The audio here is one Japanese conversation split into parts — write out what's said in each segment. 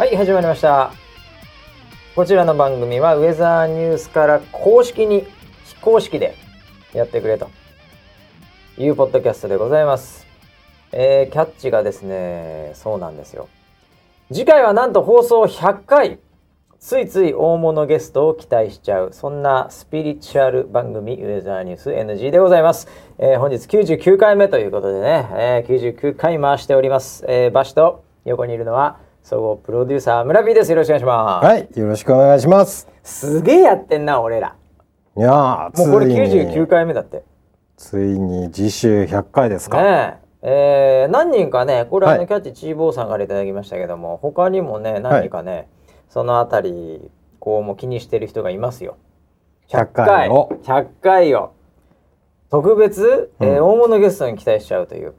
はい始まりました。こちらの番組はウェザーニュースから公式に非公式でやってくれと。いうポッドキャストでございます。えー、キャッチがですねそうなんですよ。次回はなんと放送100回ついつい大物ゲストを期待しちゃうそんなスピリチュアル番組ウェザーニュース NG でございます、えー、本日99回目ということでね、えー、99回回しております、えー、バシと横にいるのは総合プロデューサー村 P です。よろしくお願いします。はい、よろしくお願いします。すげえやってんな俺ら。いやー、もうこれついに。99回目だって。ついに次週100回ですか。ねえ。えー何人かねこれあの、はいキャッチチーボーさんからいただきましたけども他にもね何人かね、そのあたりこうもう気にしてる人がいますよ。100回を。100回を。特別、えーうん大物ゲストに期待しちゃうという、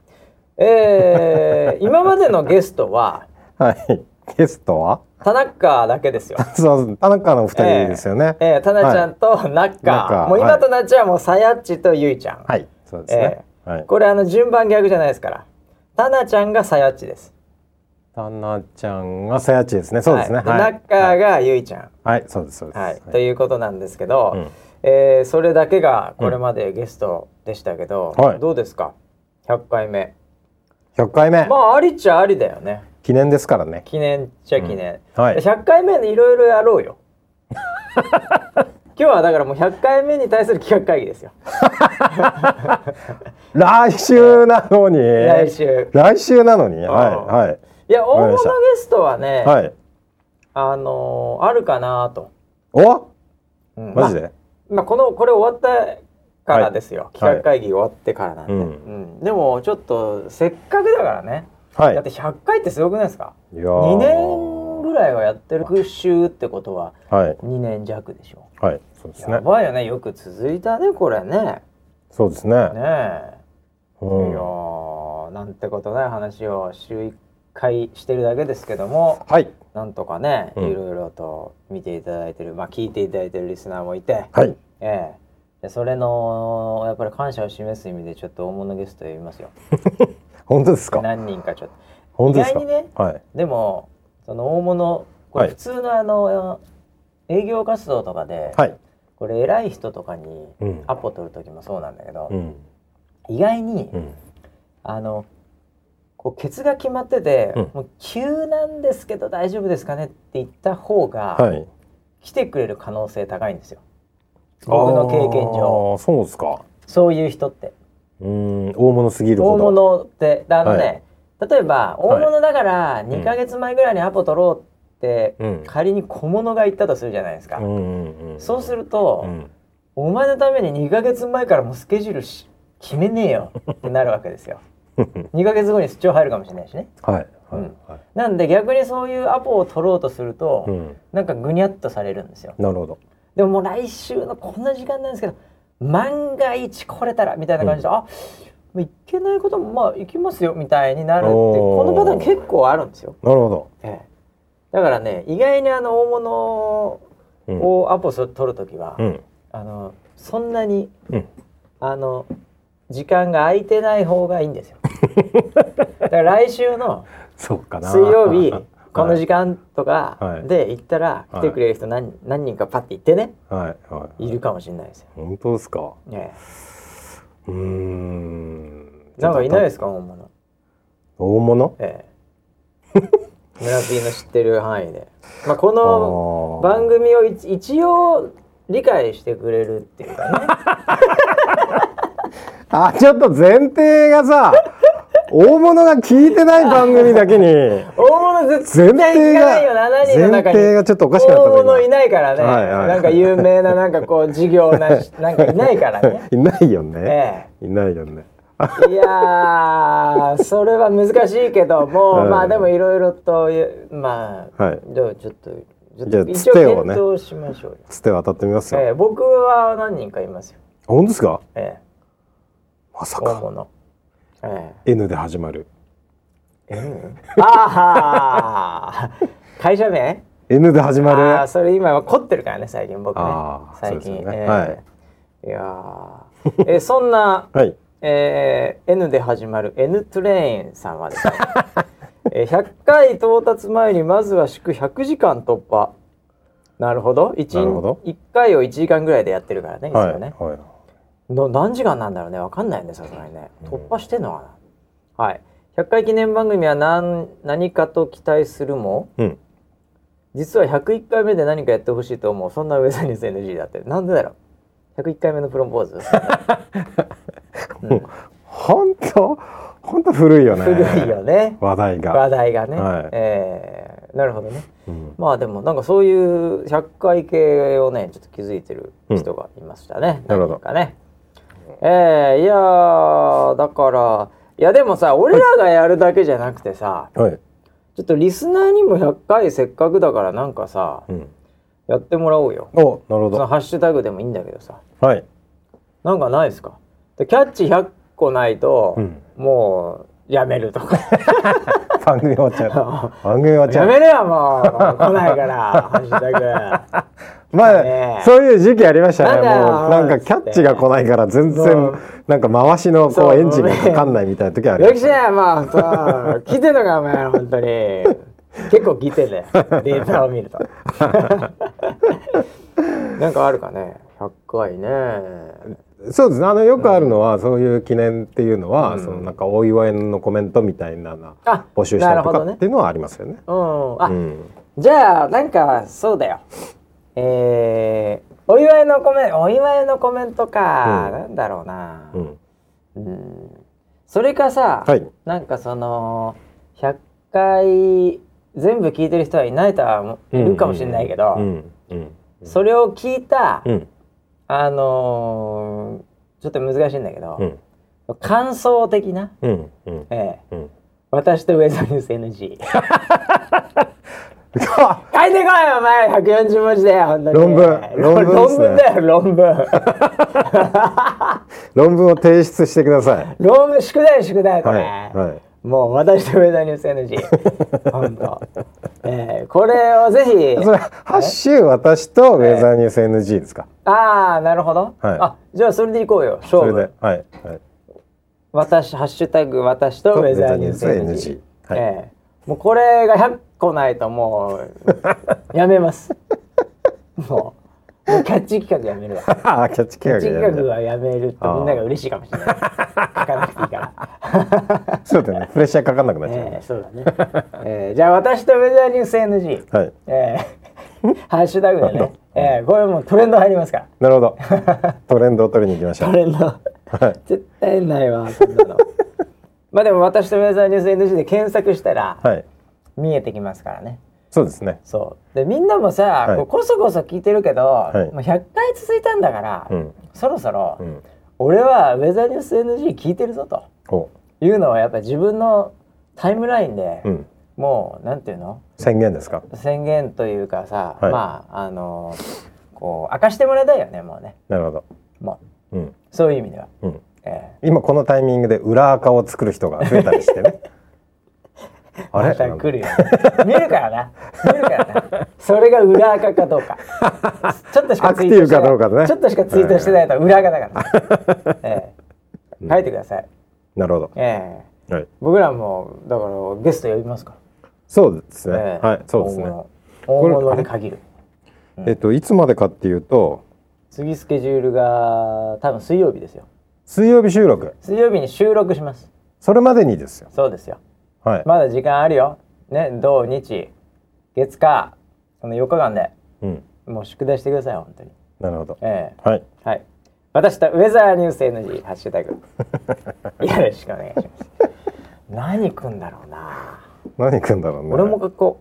えー 今までのゲストははい。ゲストは？田中だけですよ。そう、田中のお二人ですよね。えー、田中ちゃんとナッカー、ナッカーもう今はい。となっちゃうもうさやっちとゆいちゃん、はい、そうですね。はい。これあの順番逆じゃないですから。タナちゃんがさやっちです。田中ちゃんがさやちですね。そうですね。はい。ナッカーがゆいちゃん、はい、そうです、そうです。はい。ということなんですけど、うん。えーそれだけがこれまでゲストでしたけど、はい。どうですか？100回目。100回目、まあありっちゃありだよね記念ですからね。記念っちゃ記念、はい。100回目でいろいろやろうよ。今日はだからもう100回目に対する企画会議ですよ。来週なのに。来週。来週なのに。はい、はい。いや大物ゲストはね、はい。あのーあるかなと、お？うん。マジで、ままあ、このこれ終わったからですよ、い。企画会議終わってからなんで、うん。うん。でもちょっとせっかくだからね、はい。だって100回ってすごくないですか？いやー2年ぐらいはやってる復習ってことははい。2年弱でしょはい。そうですやね。ばいよねよく続いたねこれねそうですね。ねえ、うんいやーなんてことない話を週1回してるだけですけどもはい。なんとかね、うんいろいろと見ていただいてるまあ聞いていただいてるリスナーもいて、はい。ええでそれのやっぱり感謝を示す意味でちょっと大物ゲスト呼びますよ 本当ですか？何人かちょっと本当ですか？意外にねはい。でもその大物これはい普通のあの、営業活動とかで、はい。これ偉い人とかにうんアポ取る時もそうなんだけど、うん。意外に、うん。あのこうケツが決まってて、うんもう急なんですけど大丈夫ですかねって言った方が、はい。来てくれる可能性高いんですよ僕の経験上ああ、そうですか。そういう人ってうん、大物すぎるほ大ど。物ってあのね、例えば大はい物だから2ヶ月前ぐらいにアポ取ろうって、うん仮に小物が言ったとするじゃないですか、うんうんうん。そうすると、うん。お前のために2ヶ月前からもうスケジュールし決めねえよってなるわけですよ 2ヶ月後に出張入るかもしれないしねはい。うんはい。なんで逆にそういうアポを取ろうとすると、うん。なんかぐにゃっとされるんですよなるほど。でももう来週のこんな時間なんですけど万が一来れたらみたいな感じで、あもういけないこともまあ行きますよみたいになるってこのパターン結構あるんですよ、なるほど。ええだからね意外にあの大物うん。をアポ取る時は、うん。あのそんなにうん。あの時間が空いてない方がいいんですよ だから来週のそうかな。水曜日はいこの時間とかはいで行ったらはい来てくれる人何,、何人かパッて言ってねはい。はい。いるかもしれないですよ、本当ですか？ねうーん。えなんかいないですか？大物大物？ええ 村 P の知ってる範囲で、まあ、この番組を一一応理解してくれるっていうかね あ、ちょっと前提がさ。大物が聞いてない番組だけに。大物絶前対提が聞かないよ7人の中に。前提がちょっとおかしくなった大物いないからね、はいはい。なんか有名ななんかこう事業なし なんかいないからね。いないよね。えいないよね。えいやーそれは難しいけども、はいまあでもいろいろとまあ、はい。じゃあちょっとちょっじゃあつてをね。しましょうよ、つて渡ってみますよ。ええ僕は何人かいますよ、本当ですか？ええ、まさか。大物え N で始まる。え N? ああ会社名？N で始まる。ああそれ今は凝ってるからね最近僕ね。最近、ね。ええ。はい。いやー。えそんな、はい。えー N で始まる N トレインさんはですね。えー100回到達前にまずは祝100時間突破。なるほど。1, なるほど。1回を1時間ぐらいでやってるからねいつもはい。ね、はいの何時間なんだろうね。わかんないよねさすがにね。突破してんのかな、はい。100回記念番組は何何かと期待するもうん。実は101回目で何かやってほしいと思う。そんなウェザーニュース NG だって。なんでだろう。101回目のプロポーズ。本当？本当古いよね。古いよね。話題が。話題がね、はい。えーなるほどね。うん。まあでもなんかそういう100回系をねちょっと気づいてる人がいましたね、なるほど。かねえー、いやーだからいやでもさ俺らがやるだけじゃなくてさはい。ちょっとリスナーにも100回せっかくだからなんかさうん。やってもらおうよ。おなるほそのどハッシュタグでもいいんだけどさ。はい。なんかないですか？でキャッチ100個ないと、うん。もうやめるとか。番組終わっちゃう。番組終わっちゃう。やめるよもう。来ないからハッシュタまあ、そういう時期ありましたね。もうなんかキャッチが来ないから全そう。然なんか回しのそうこう。エンジンがかかんないみたいな時あグりましたよきしゃまあさ聞いてんのかお前本当に。結構聞いてんだよデータを見ると。なんかあるかね。100回ね。そうですね。あのよくあるのは、そういう記念っていうのは、うん。そのなんかお祝いのコメントみたいなのあ募集したりとかね。っていうのはありますよね。うん。あ、うん。じゃあなんかそうだよえー、お祝いのコメントお祝いのコメントか、うん。なんだろうな。うん。うん。それかさ、はい。なんかその100回全部聞いてる人はいないとはいるかもしれないけど、うん。うん。それを聞いた、うん。あのーちょっと難しいんだけど、うん。感想的な、うん。うん。ええうん。私とウェザーニュース NG 書いてこいよお前140文字で本当に。論文。論論文ね。論文だよ論文。論文を提出してください。論文宿題宿題これ、はいはい。もう私とウェザーニュース NG 本当、えー、これをぜひ。それハッシュ私とウェザーニュース NG ですか？ああなるほど、はい。あじゃあそれでいこうよ勝負。それではいはい。私ハッシュタグ私とウェザーニュース NG, NG はい。ええもうこれが100個ないともうやめます。もうもうキャッチ企画やめるわ。キャッチキャッチ企画はやめるとみんなが嬉しいかもしれない。書かなくていいから。そうだね。プレッシャーかかんなくなっちゃう。ええそうだね、ええじゃあ私とウェザーニュース NG はい。ええハッシュタグでね、ええこれもうトレンド入りますか？らなるほど。トレンドを取りに行きましょう。トレンド。はい。絶対ないわそんなのまあでも私とウェザーニュース NG で検索したらはい。見えてきますからねそうですね。そうでみんなもさ、はいこそこそ聞いてるけど、いもう100回続いたんだから、うんそろそろ、うん。俺はウェザーニュース NG 聞いてるぞとお。いうのはやっぱ自分のタイムラインで、うん。もうなんていうの？宣言ですか？宣言というかさ、はいまああのこう明かしてもらいたいよねもうねなるほど。もううん。そういう意味では、うん。え今このタイミングで裏垢を作る人が増えたりしてね。えあれ？また来るよ。見るからな。見るからな。それが裏垢かどうか。ちょっとしかツイートしてアクティブかどうかね。ちょっとしかツイートしてないと裏垢だから、ええ。書いてください、なるほど。ええ。はい。僕らもだからゲスト呼びますかそうですら、ね。ええ。はい。そうですね。大物。大物に限る。えっといつまでかっていうと次スケジュールが多分水曜日ですよ水曜日収録。水曜日に収録しますそれまでにですよ。そうですよはい。まだ時間あるよね土日月火その4日間でうん。もう宿題してください本当になるほど。えはい。えはい私とウェザーニュース NG ハッシュタグ よろしくお願いします何くんだろうな、何くんだろうね。俺も書こ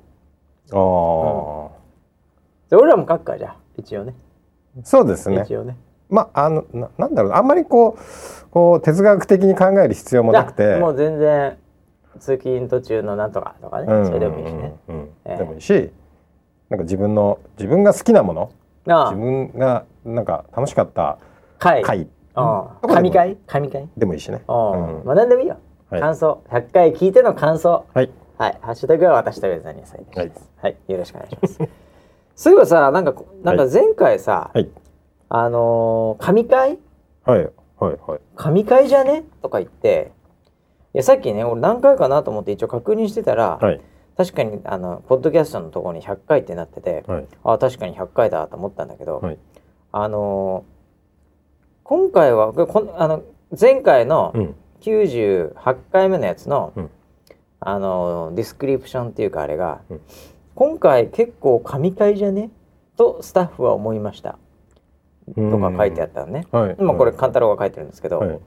ああ、うじゃあ俺らも書くかじゃあ一応ねそうですね。一応ねまああのななんだろうあんまりこうこう哲学的に考える必要もなくて。もう全然通勤途中のなんとかとかね、うんそれでもいいしね、でもいいし、なんか自分の自分が好きなもの、あ自分がなんか楽しかった回。回。神回？神回？でもいいしね。ああ、うん。まあ何でもいいよ、はい。感想。100回聞いての感想。はい。はい。ハッシュタグは私とウェザーニュースですはい。はい、よろしくお願いします。そういえばさなんかこなんか前回さ、はいあのー神回はいはいはい。神回じゃね？とか言って。やさっきね俺何回かなと思って一応確認してたら、はい。確かにあのポッドキャストのところに100回ってなってて、はい。あ確かに100回だと思ったんだけど、はい。あのー今回はここあの前回のうん。98回目のやつの、うん。あのーディスクリプションっていうかあれが、うん。今回結構神回じゃね？とスタッフは思いましたとか書いてあったのね、はい。今これ勘太郎が書いてるんですけど、はい。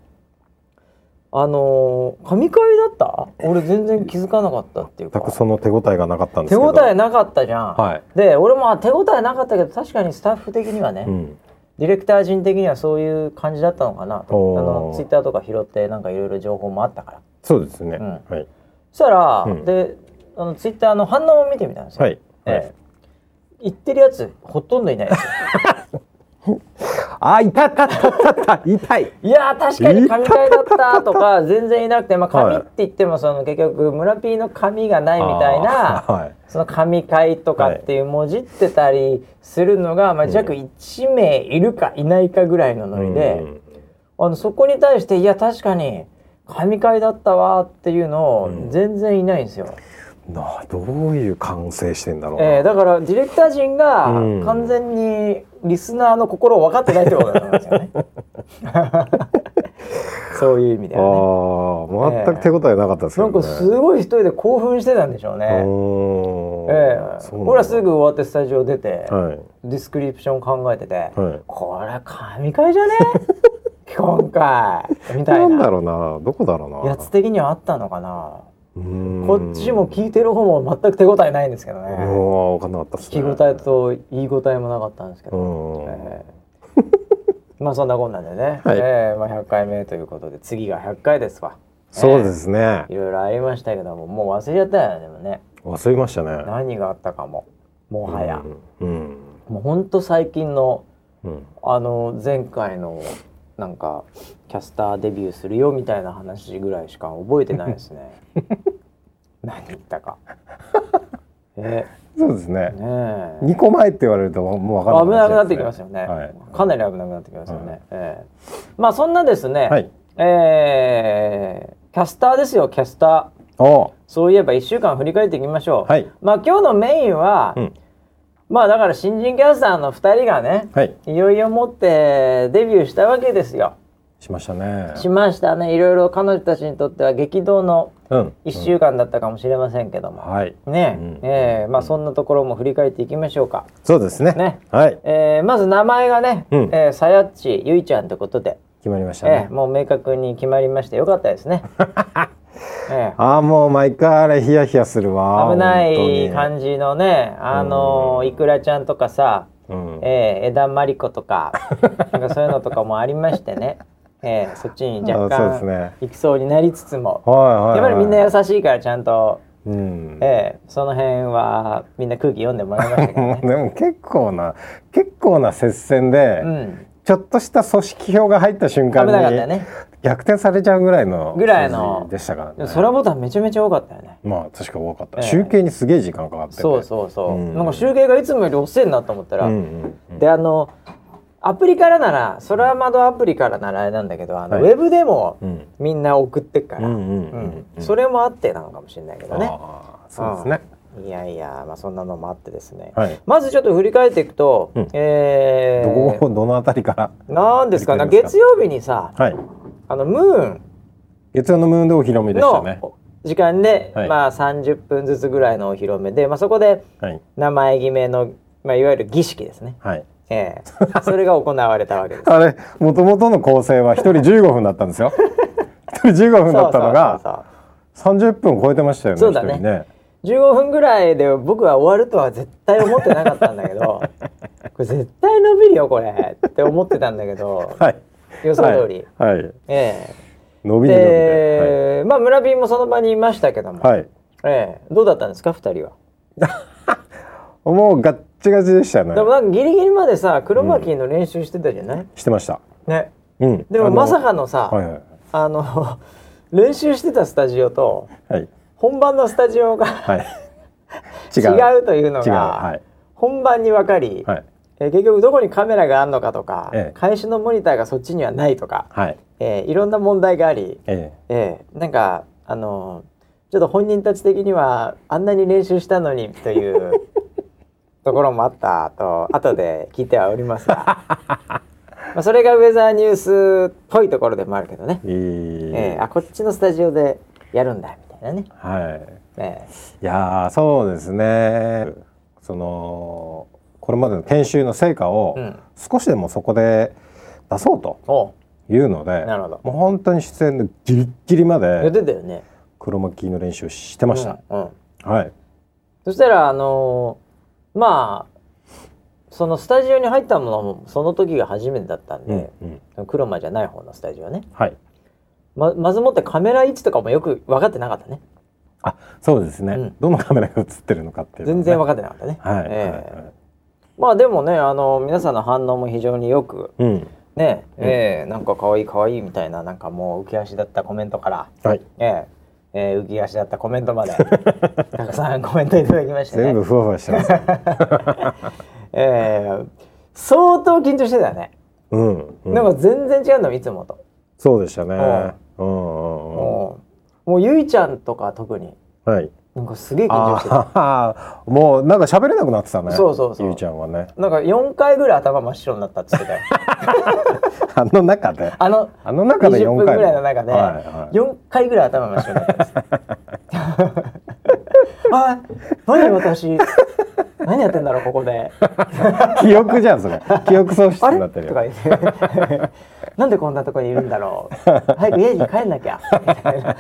あのー神回だった？俺全然気づかなかったっていうか。全くその手応えがなかったんです手けど。応えなかったじゃん、はい。で俺もあ手応えなかったけど確かにスタッフ的にはね、うん。ディレクター陣的にはそういう感じだったのかなと。あのツイッターとか拾ってなんかいろいろ情報もあったから。そうですね、うん。はい。そしたら、うん。であのツイッターの反応を見てみたんですよ、はい、はい。ええ。言ってるやつほとんどいないですよ あいたたたたた。痛い。いやー確かに神回だったとか全然いなくて、まあ、神って言ってもその結局村 P の神がないみたいなはい。その神回とかっていう文字ってたりするのが、まあ、弱1名いるかいないかぐらいのノリで、うん。あのそこに対していや確かに神回だったわっていうのをうん。全然いないんですよ。などういう感性してんだろうな、えーだからディレクター陣がうん。完全にリスナーの心を分かってないってことだと思うんですよね。そういう意味ではね。ああ全く手応えなかったですけどね。なんかすごい一人で興奮してたんでしょうね。ええ。そうなんだ。俺はすぐ終わってスタジオ出て、はい。ディスクリプション考えてて、はい。これ神回じゃね？今回。みたいな。なんだろうな。どこだろうな。やつ的にはあったのかな。こっちも聞いてる方も全く手応えないんですけどね。分かんなかったね。聞き応えと言い応えもなかったんですけど。まあそんなこんなんでね、はい。ええまあ、100回目ということで次が100回ですわ。そうですね。いろいろありましたけどももう忘れちゃったよねでもね。忘れましたね。何があったかも。もはや、うん。うん。もうほんと最近のうん。あの前回のなんかキャスターデビューするよみたいな話ぐらいしか覚えてないですね。何言ったか。え。そうですね。ねえ。二個前って言われるともう分かん危ないなくなってきますよね、はい。かなり危なくなってきますよね、ええ。まあそんなですね、はい。えーキャスターですよキャスター。お。そういえば1週間振り返っていきましょう、はい。まあ今日のメインは、うんまあだから新人キャスターの2人がねはい。いよいよもってデビューしたわけですよ。しましたね。しましたね。いろいろ彼女たちにとっては激動のうん。1週間だったかもしれませんけども、はい。ね。うん。えーまあそんなところも振り返っていきましょうか、そうですね。ね。はい。えーまず名前がね、うん。えーさやっちゆいちゃんということで、決まりましたね。えーもう明確に決まりましてよかったですね、えーああもう毎回あれヒヤヒヤするわ危ない感じのねあのーいくらちゃんとかさ、うん。えー、枝まりことか なんかそういうのとかもありましてね、えー、そっちに若干ね。行きそうになりつつも、はいはいはい。やっぱりみんな優しいからちゃんと、うん。えー、その辺はみんな空気読んでもらいましたけどね。でも結構な結構な接戦で、うん、ちょっとした組織票が入った瞬間危なかったよにね。逆転されちゃうぐらいのぐらいのでしたからね。で空ボタンめちゃめちゃ多かったよね。まあ確か多かった、ええ。集計にすげえ時間かかってて。そうそうそう、うん。なんか集計がいつもより遅いなと思ったら、うんうんうん。であのアプリからなら空窓アプリからならあれなんだけどあの、はい。ウェブでもうん。みんな送ってっから、それもあってなのかもしれないけどね。ああそうですねいやいや、まあ、そんなのもあってですね、はい。まずちょっと振り返っていくと、うん。えーどこどのあたりから？なんですか？ね月曜日にさはい。あのムーン。月曜のムーンでお披露目でしたのね時間で、はい。まあ30分ずつぐらいのお披露目で、まあ、そこではい。名前決めの、まあ、いわゆる儀式ですね、はい。ええ。それが行われたわけです。あれもともとの構成は一人15分だったんですよ。一人15分だったのがそうそう30分超えてましたよねそうだね。ね15分ぐらいで僕は終わるとは絶対思ってなかったんだけど これ絶対伸びるよこれ。って思ってたんだけどはい。予想通り、はい、はい、え伸えびに伸びてで、まあ村便もその場にいましたけども、はい、はいええ。どうだったんですか二人は？もうガッチガチでしたね。でもなんかギリギリまでさ黒巻きの練習してたじゃない、してました。ね。うん。でもまさかのさはいはい。あの 練習してたスタジオとはい本番のスタジオがはい。違 違ううというのがはい。本番に分かり、はい。えー結局どこにカメラがあるのかとか、ええ。開始のモニターがそっちにはないとか、はい。えーいろんな問題があり、ええ。ーなんかあのちょっと本人たち的にはあんなに練習したのにという ところもあったと後で聞いてはおりますが。まあそれがウェザーニュースっぽいところでもあるけどね、いい。えーあこっちのスタジオでやるんだみたいなね、はい。えいやーそうですね。そのこれまでの研修の成果をうん。少しでもそこで出そうというのでなるほど。もう本当に出演のギリッギリまでてたよね。黒巻きの練習してました、うんうん。はい。そしたらあのーまあそのスタジオに入ったものもその時が初めてだったんで、うん黒間じゃない方のスタジオね。はいままずもってカメラ位置とかもよく分かってなかったね。あそうですね、うん。どのカメラが映ってるのかっていうね、全然分かってなかったね、はい、ええはい。はいまあでもねあの皆さんの反応も非常によくうん。ねええなんか可愛い可愛いみたいななんかもう浮き足だったコメントからはい。ええええ浮き足だったコメントまで たくさんコメントいただきましてね。全部ふわふわしてます、ええ相当緊張してたよね、うん、うん、なんか全然違うのいつもと、そうでしたね。うんうんうんうんもうもうゆいちゃんとか特に。はい。なんかすげえ緊張してたもうなんか喋れなくなってたね。そうそうそう。ゆいちゃんはね。なんか4回ぐらい頭真っ白になったっつってたよ。あの中で。あのあの中で20 4分回ぐらいの中ではいはい4回ぐらい頭真っ白になったんです あ何私？何やってんだろうここで。記憶じゃんそれ。記憶喪失になってるよ。とか言って。なんでこんなところにいるんだろう。早く家に帰んなきゃ。みたいない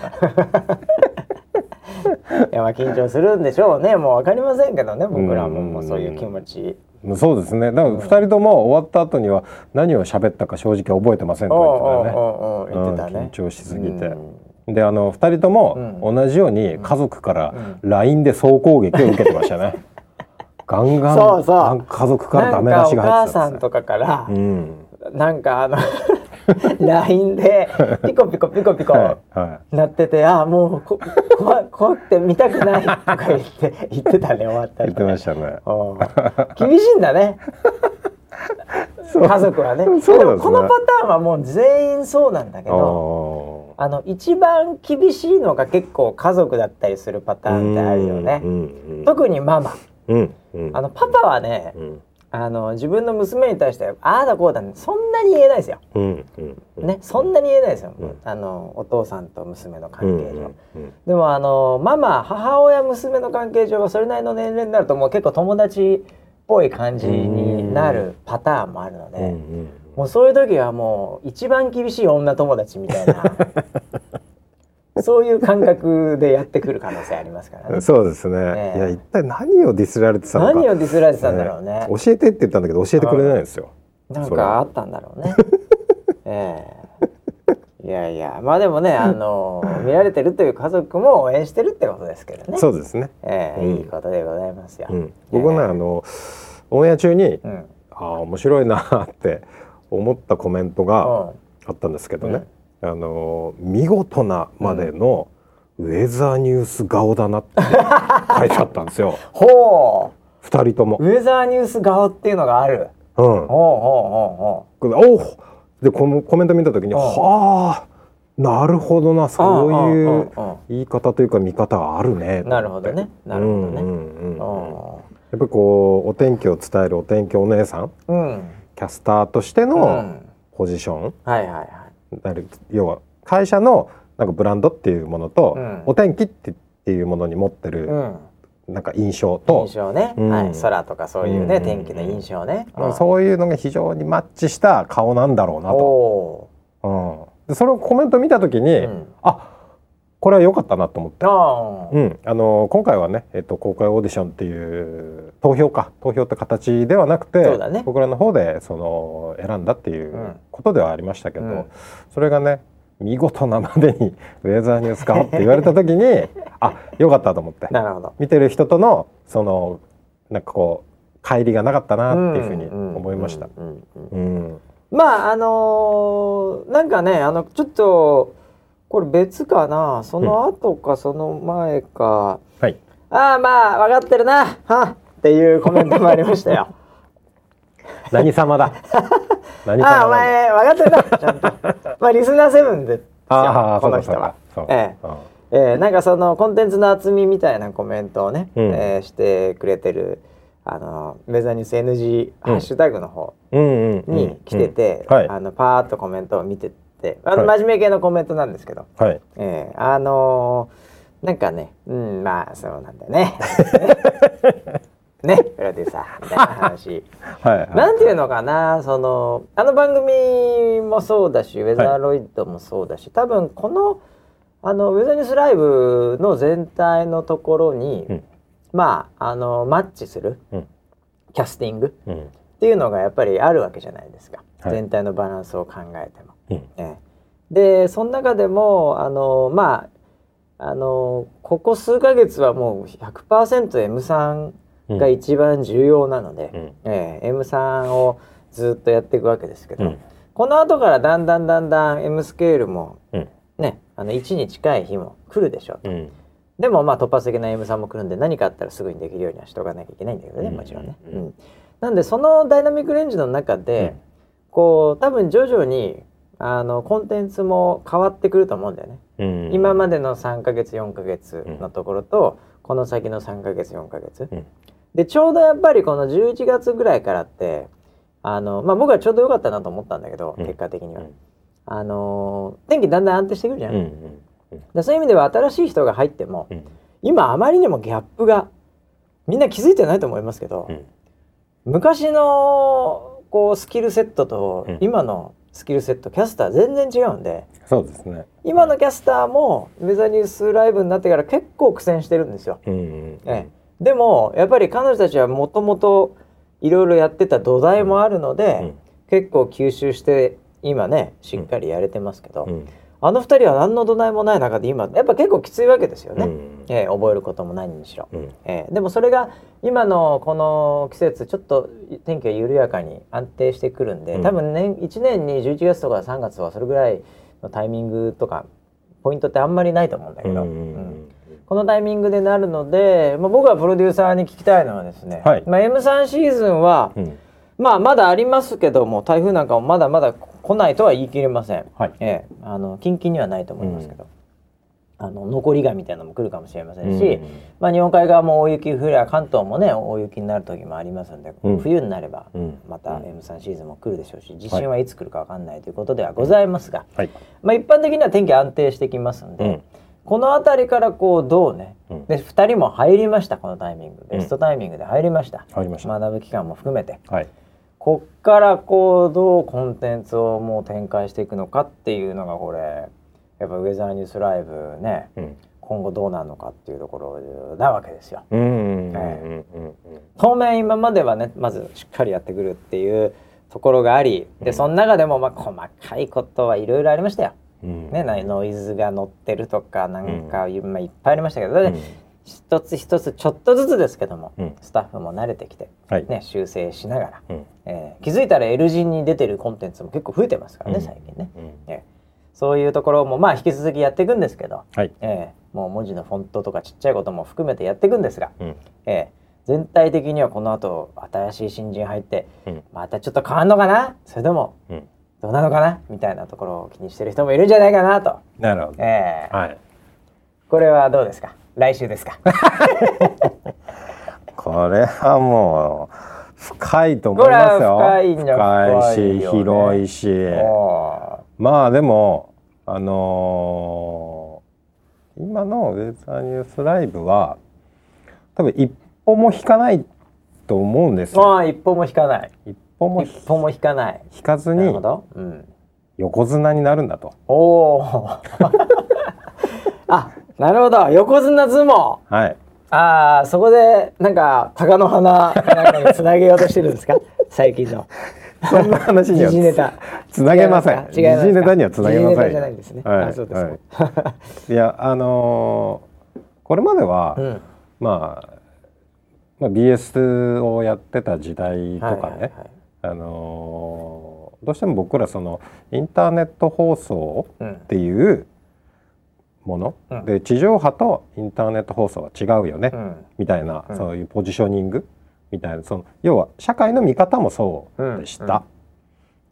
やまあ緊張するんでしょうね。もう分かりませんけどね僕らも。もうそういう気持ち。そうですね。だから二人とも終わった後には何を喋ったか正直覚えてませんとおう言ってたよね緊張しすぎて。うんであの二人ともうん。同じように家族から LINE で総攻撃を受けてましたね。ガンガンそうそう。家族からダメ出しがかお母入ってたんですよ。さんとかからうん。なんかあの LINE でピコピコピコピコはいはなっててあもうこ怖い怖くて見たくないとか言って言ってたね終わったい言ってましたね。うん。厳しいんだね。家族はね。ね。でもこのパターンはもう全員そうなんだけどああの一番厳しいのが結構家族だったりするパターンってあるよね。うんうん特にママ。うんうん。あのパパはねうんあの自分の娘に対してああだこうだねそんなに言えないですよ。うんうんうん。ねそんなに言えないですよ、うん。あのお父さんと娘のうん関係上、うんでもあのママ母親娘の関係上はそれなりの年齢になるともう結構友達っぽい感じになるパターンもあるので、もうそういう時はもう一番厳しい女友達みたいな そういう感覚でやってくる可能性ありますからね。そうですね、ええ。いや一体何をディスられてたのか。何をディスられてたんだろうね。教えてって言ったんだけど教えてくれないんですよ。なんかあったんだろうね。ええ。いやいや。まあでもねあの見られてるという家族も応援してるってことですけどね。そうですね、ええうん。いいことでございますよ。うん、僕はね、ええ。あのオンエア中に、うん。ああ面白いなって思ったコメントがうんあったんですけどね、あの見事なまでのウェザーニュース顔だなって 書いてあったんですよほ二人ともう。ウェザーニュース顔っていうのがある。うん、ほうほうほこれおおでこのコメント見た時に、うんはあなるほどなそういうんうんううん言い方というか見方があるねう。なるほどね。なるほどね。うんうんうんうやっぱりこうお天気を伝えるお天気お姉さんん。うん。キャスターとしてうのん。ポジション、はいはいはい。なる要は会社のなんかブランドっていうものと、うん。お天気ってっていうものに持ってるうん。なんか印象と。印、象ね、うん。はい、空とかそういうね、うん。天気の印象ね。まあそういうのが非常にマッチした顔なんだろうなと、おうん、でそれをコメント見た時に、ーうん。あこれは良かったなと思って。あー。うん、あの今回はね、えっと、公開オーディションっていう投票か。投票って形ではなくてそうだね。僕らの方でその選んだっていううん。ことではありましたけど、うん。それがね見事なまでに ウェザーニュースかって言われた時にあよかったと思って。なるほど。見てる人とのそのなんかこう乖離がなかったなっていうふうに思いました。まああのーなんかねあのちょっとこれ別かな？その後かその前か、はい。ああまあ分かってるな。はっ。ていうコメントもありましたよ。何様だ？何様ああおだ前分かってるな。ちゃんと。まあリスナーセブンで。ああこの人は。そうええ。うんえー、なんかそのコンテンツの厚みみたいなコメントをね、うん。えーしてくれてるあのウェザーニュース NG ハッシュタグの方うんうんうん。に来てて、あのパーッとコメントを見ててあのはい。真面目系のコメントなんですけど、はい。えーあのーなんかねうんまあそうなんだよね。ねプロデューサーみたいな話。はいはいなんていうのかなそのあの番組もそうだしウェザーロイドもそうだし、多分このあのウェザーニュースライブの全体のところに、うん。まああのマッチするうん。キャスティングうん。っていうのがやっぱりあるわけじゃないですか、はい。全体のバランスを考えても。うん。ええでその中でもあのまああのここ数ヶ月はもう 100%M さんが一番重要なので、うん。ええ M さんをずっとやっていくわけですけど、うん。この後からだんだんだんだん M スケールもうん。ねあの1に近い日も来るでしょうと、うん。でもまあ突発的な M さんも来るんで何かあったらすぐにできるようにはしておかなきゃいけないんだけどねうん。もちろんね。なんでそのダイナミックレンジの中で、こう多分徐々にあのコンテンツも変わってくると思うんだよね。うん。今までの3ヶ月4ヶ月のところと、この先の3ヶ月4ヶ月、うん。でちょうどやっぱりこの11月ぐらいからってあの、まあ、僕はちょうど良かったなと思ったんだけど、うん。結果的には、うん。あの天気だんだん安定してくるじゃん、うんそういう意味では新しい人が入っても、うん。今あまりにもギャップがみんな気づいてないと思いますけど、うん。昔のこうスキルセットとうん。今のスキルセットキャスター全然違うんでそうですね。今のキャスターもウェザーニュースライブになってから結構苦戦してるんですよ。うんうんええ、でもやっぱり彼女たちはもともといろいろやってた土台もあるので、うん結構吸収して今ねしっかりやれてますけど、うんあの二人は何の土台もない中で今やっぱ結構きついわけですよね、うん。ええ覚えることも何にしろ。うん。ええでもそれが今のこの季節ちょっと天気が緩やかに安定してくるんで、うん。多分年1年に11月とか3月はそれぐらいのタイミングとかポイントってあんまりないと思うんだけど、うんうんこのタイミングでなるので、まあ、僕はプロデューサーに聞きたいのはですね、はい。まあ、M3 シーズンは、うんまあまだありますけども台風なんかもまだまだ来ないとは言い切れません。はい。ええ、あの近々にはないと思いますけど、あの残りがみたいなのも来るかもしれませんし、うん。まあ、日本海側も大雪降りゃ関東もね大雪になる時もありますんで、うん。冬になればうん。また M3 シーズンも来るでしょうし地震はいつ来るか分かんないということではございますが、はい。まあ、一般的には天気安定してきますんで、うん。この辺りからこうどうね、うん。で2人も入りましたこのタイミング。ベストタイミングで入りました、入りました。学ぶ期間も含めて。はいこっからこうどうコンテンツをもう展開していくのかっていうのがこれやっぱウェザーニュースライブねうん。今後どうなるのかっていうところなわけですよ。当面今まではねまずしっかりやってくるっていうところがありでその中でもまあ細かいことはいろいろありましたよ。うん。ね、なノイズが乗ってるとかなんか、まあ、いっぱいありましたけど、うん一つ一つちょっとずつですけども、うん。スタッフも慣れてきて、はい。ね、修正しながら、うん。えー気づいたら L 字に出てるコンテンツも結構増えてますからね、うん。最近ね、うん。えーそういうところもまあ引き続きやっていくんですけど、はい。えーもう文字のフォントとかちっちゃいことも含めてやっていくんですが、うん。えー全体的にはこの後新しい新人入ってうん。またちょっと変わんのかな？それともうん。どうなのかな？みたいなところを気にしてる人もいるんじゃないかなと、なるほど。えー。はい。これはどうですか？来週ですか。これはもう深いと思いますよ。深い深いしね広いし。おまあでもあのー今のウェザーニュースライブは多分一歩も引かないと思うんですよ。あ一歩も引かない。一歩も一歩も引かない。引かずに横綱になるんだと。おお あなるほど。横綱相撲。はい。ああそこでなんか鷹の花なんかにつなげようとしてるんですか？最近の。そんな話にはネタ。つなげません。時事ネタにはつなげません。じゃないんですね、はい。あそうです。か、い。やあのーこれまでは、うん。まあ、まあ BS をやってた時代とかね、はいはいはい。あのーどうしても僕らそのインターネット放送うんっていうもの、うん。で地上波とインターネット放送は違うよね、うん。みたいな、うん。そういうポジショニング。みたいな。その要は社会の見方もそうでした。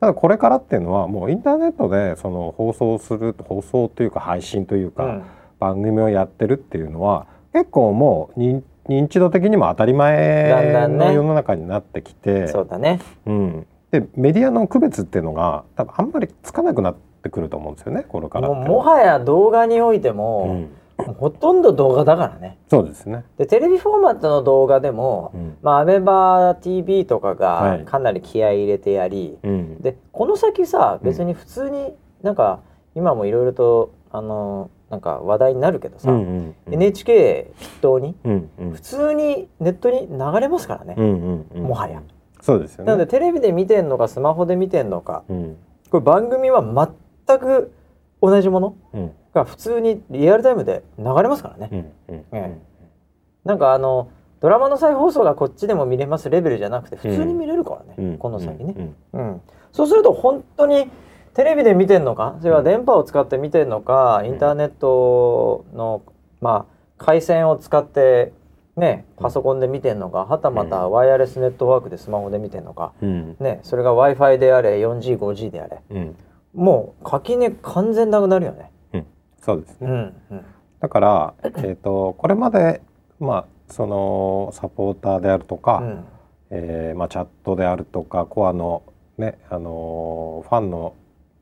ただこれからっていうのはもうインターネットでその放送する放送というか配信というか、うん。番組をやってるっていうのは結構もう認認知度的にも当たり前だんね。の世の中になってきて、そうだね。うん、でメディアの区別っていうのが多分あんまりつかなくなってくると思うんですよねこれからって。もはや動画においてうも、うほとんど動画だからね。そうですね。でテレビフォーマットの動画でも、うん。まあ、アベバ t v とかはい。がかなり気合い入れてやり、うん、でこの先さうん別に普通になんか今もいろいろとあのなんか話題になるけどさ、うんうんうん、NHK 筆頭にうんうん。普通にネットに流れますからね、うんうんうん、もはや。そうですよね。なのでテレビで見てんのかスマホで見てんのかうん。これ番組は全く同じものうん。が普通にリアルタイムで流れますからね、なんかあのドラマの再放送がこっちでも見れます。レベルじゃなくて普通に見れるからね、うん。この先ね、うんうん。そうすると本当にテレビで見てんのかそれは電波を使って見てんのか、インターネットのまあ回線を使ってねパソコンで見てんのかはたまたワイヤレスネットワークでスマホで見てんのか、うん。ねそれが w i f i であれ 4G5G であれ。うんもう垣根完全なくなるよね。うん。そうです。ね。うんうん。だからえっ、とこれまでまあそのサポーターであるとか、うん。えーまあチャットであるとかコアのねあのーファンの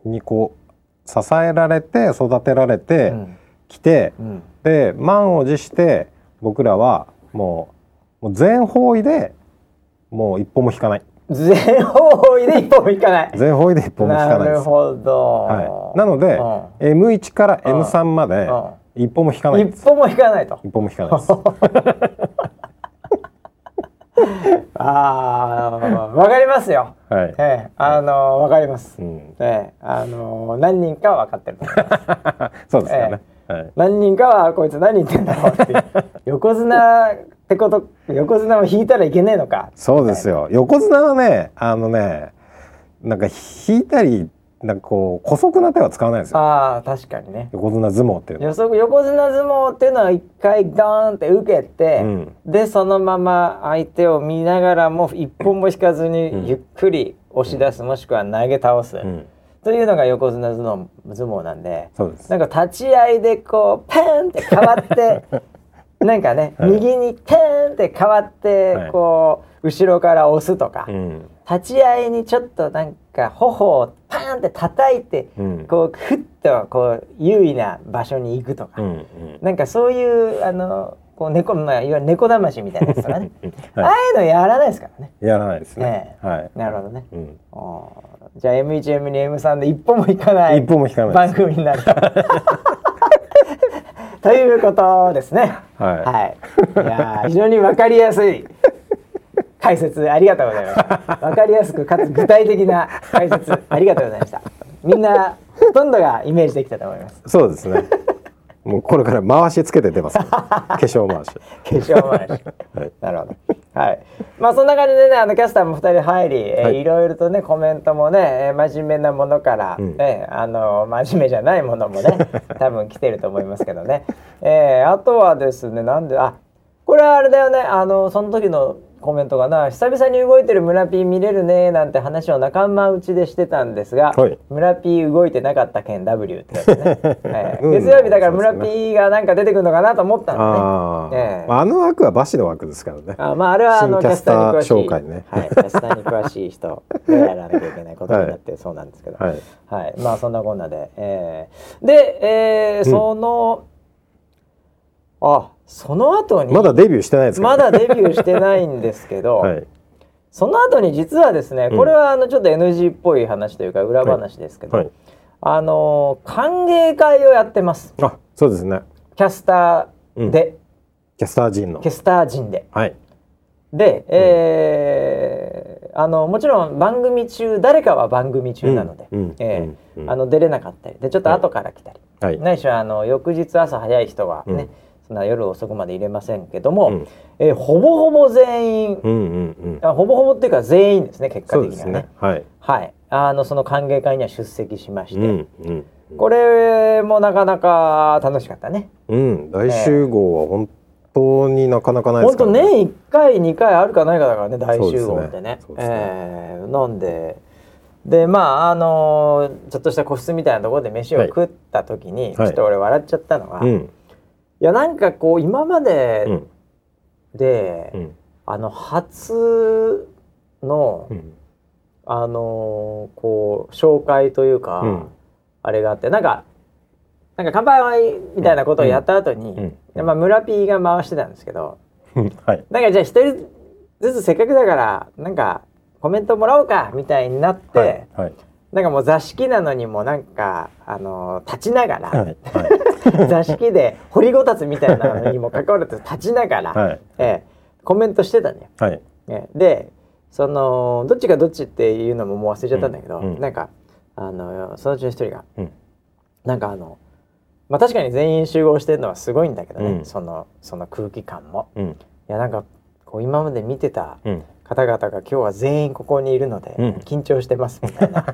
にこう支えられて育てられてうん。きて、うん。で満を持して僕らはもうもう全方位でもう一歩も引かない全方位で一歩も行かない。全方位で一歩も引かなないです。るほど。はい、なので、う M1 から M3 まで一歩も引かない。一歩も引かないと。一歩も引かないです。ああ、わかりますよ。はい。ええ、あのわかります。うん、ええ、あの何人かは分かってると思います。そうですよね。はい。何人かはこいつ何言ってんだろうっていう。横綱ってこと、横綱を引いたらいけねえのか。そうですよ。横綱はね、あのね、なんか引いたり、なんかこう姑息な手は使わないですよ。ああ、確かにね。横綱相撲っていうのは。横綱相撲っていうのは一回ガーンって受けて、うんでそのまま相手を見ながらも一本も引かずうんにゆっくり押し出す、もしくは投げ倒す、うん、というのが横綱相撲相撲なんでそうです。なんか立ち合いでこうペーンって変わって なんかね、はい右にペーンって変わって、はいこう後ろから押すとか、うん、立ち合いにちょっとなんか頬をパーンって叩いて、うん、こうふっとこう優位な場所に行くとか。うん、うん。なんかそういうあのこう猫まあいわゆる猫騙しみたいなやつとかね、ああはいうのやらないですからね。い。やらないですね。はい。なるほどね。うん。じゃあ M1、M2、M3 で一歩も行かない一歩も引かない番。組になると。ということですね。はい。はい。いやー非常にわかりやすい解説ありがとうございました。わかりやすくかつ具体的な解説ありがとうございました。みんなほとんどがイメージできたと思います。そうですね。もうこれから回しつけて出ますから。化粧回し。化粧回し。はい。なるほど。はい。まあそんな感じでね、あのキャスターも二人入り、えーはいいろいろとねコメントもね、えー真面目なものから、うんね、あの真面目じゃないものもね、多分来てると思いますけどね。えーあとはですね、なんであこれはあれだよね、あのその時のコメントがな、久々に動いてる村 P 見れるねなんて話を仲間内でしてたんですが、はい。村 P 動いてなかった件 W ってやつね。えーうん月曜日だから村 P がなんか出てくるのかなと思ったんだね。ああ、ええ。まああの枠はバシの枠ですからね。あ まああれはあのキャスターターに詳しい。紹介ね。はい、キャスターに詳しい人が やらなきゃいけないことになってそうなんですけど、ははい。い。まあそんなこんなで、えーで、えーそのあその後にまだデビューしてないですから、まだデビューしてないんですけど、はい。その後に実はですねうんこれはあのちょっと NG っぽい話というか裏話ですけど、はい。あの歓迎会をやってますあ、そうですね。キャスターで、キャスター陣のキ。ャスター陣で。はい。で、えーあのもちろん番組中誰かは番組中なので、うんうんえあの出れなかったりでちょっと後から来たり、はい。ないしはあの翌日朝早い人はね、な夜遅くまで入れませんけども、うんえーほぼほぼ全員、うんうんうん。あほぼほぼっていうか全員ですね結果的にはねね。はい。はいあのその歓迎会には出席しまして、うんうん。これもなかなか楽しかったね。うん。大集合は本当になかなかないですから、本当年1回2回あるかないかだからね大集合ってねそうですねえーなんででまああのーちょっとした個室みたいなところで飯をはい食った時に、はいちょっと俺笑っちゃったのは、うん。いやなんかこう今まうでん。で、うん。あの初の、うん。あのーこう紹介というか、うん。あれがあってなんかなんか乾杯みたいなことをやった後に、まあ、村 P が回してたんですけどうん はい。なんかじゃあ一人ずつせっかくだからなんかコメントもらおうかみたいになって、はい。はい。なんかもう座敷なのにもなんか、あのー立ちながら、はい。はい 座敷で掘りごたつみたいなのにもかかわらず立ちながら、はい。ええコメントしてたのよ。はい。ね、でそのどっちがどっちっていうのももう忘れちゃったんだけど、うんうん。なんかあのそのうちの一人がうん。なんかあのまあ確かに全員集合してるのはすごいんだけどね、うん。そのその空気感も。うん。いやなんかこう今まで見てたうん方々が今日は全員ここにいるので、うん。緊張してますみたいな。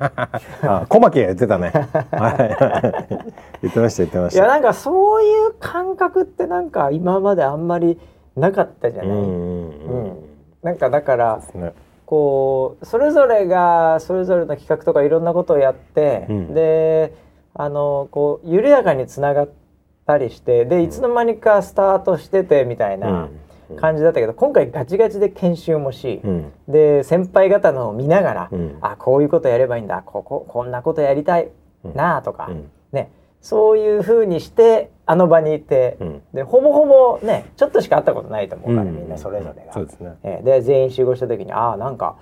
あ小牧が言ってたね。言ってました言ってました。いやなんかそういう感覚ってなんか今まであんまりなかったじゃない？うんうんうん。なんかだからね。こうそれぞれがそれぞれの企画とかいろんなことをやって、うん。であのこう緩やかにつながったりしてでいつの間にかスタートしててみたいな感じだったけど、今回ガチガチで研修もし、うん。で先輩方のを見ながら、うん。あこういうことやればいいんだこここんなことやりたいなとか、うん。ねそういうふうにしてあの場にいて、うん。でほぼほぼねちょっとしか会ったことないと思うから、うん。みんなそれぞれが。そうですね。えーで全員集合した時にああなんか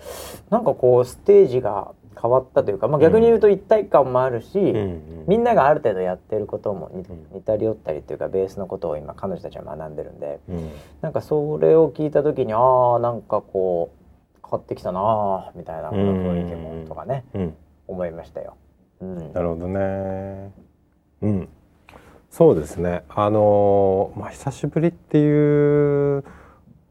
なんかこうステージが変わったというか、まあ、逆に言うと一体感もあるし、うんみんながある程度やってることも似たり寄ったりっていうかベースのことを今彼女たちは学んでるんでうん。なんかそれを聞いた時にああなんかこう変わってきたなあみたいなこの雰囲気もとかねうん。思いましたよ。うん。なるほどね。うん。そうですね。あのーまあ久しぶりっていう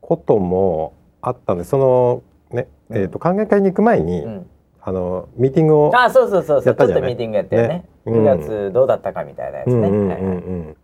こともあったんで、そのね、うん。えっ、と考え会に行く前に、うんあのミーティングをあそうそうそうそう。ちょっとミーティングやってね。ね。9月どうだったかみたいなやつね。うんうんうんはい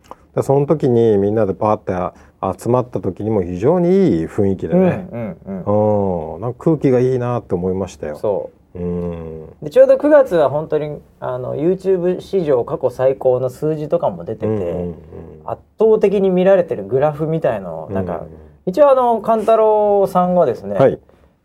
その時にみんなでパーって集まった時にも非常にいい雰囲気でうんね、うんうん。うん、なんか空気がいいなって思いましたよ。そう。うん。でちょうど9月は本当にあの YouTube 史上過去最高の数字とかも出てて、うんうん圧倒的に見られてるグラフみたいのをうんなんか、一応あの勘太郎さんがですね、はい。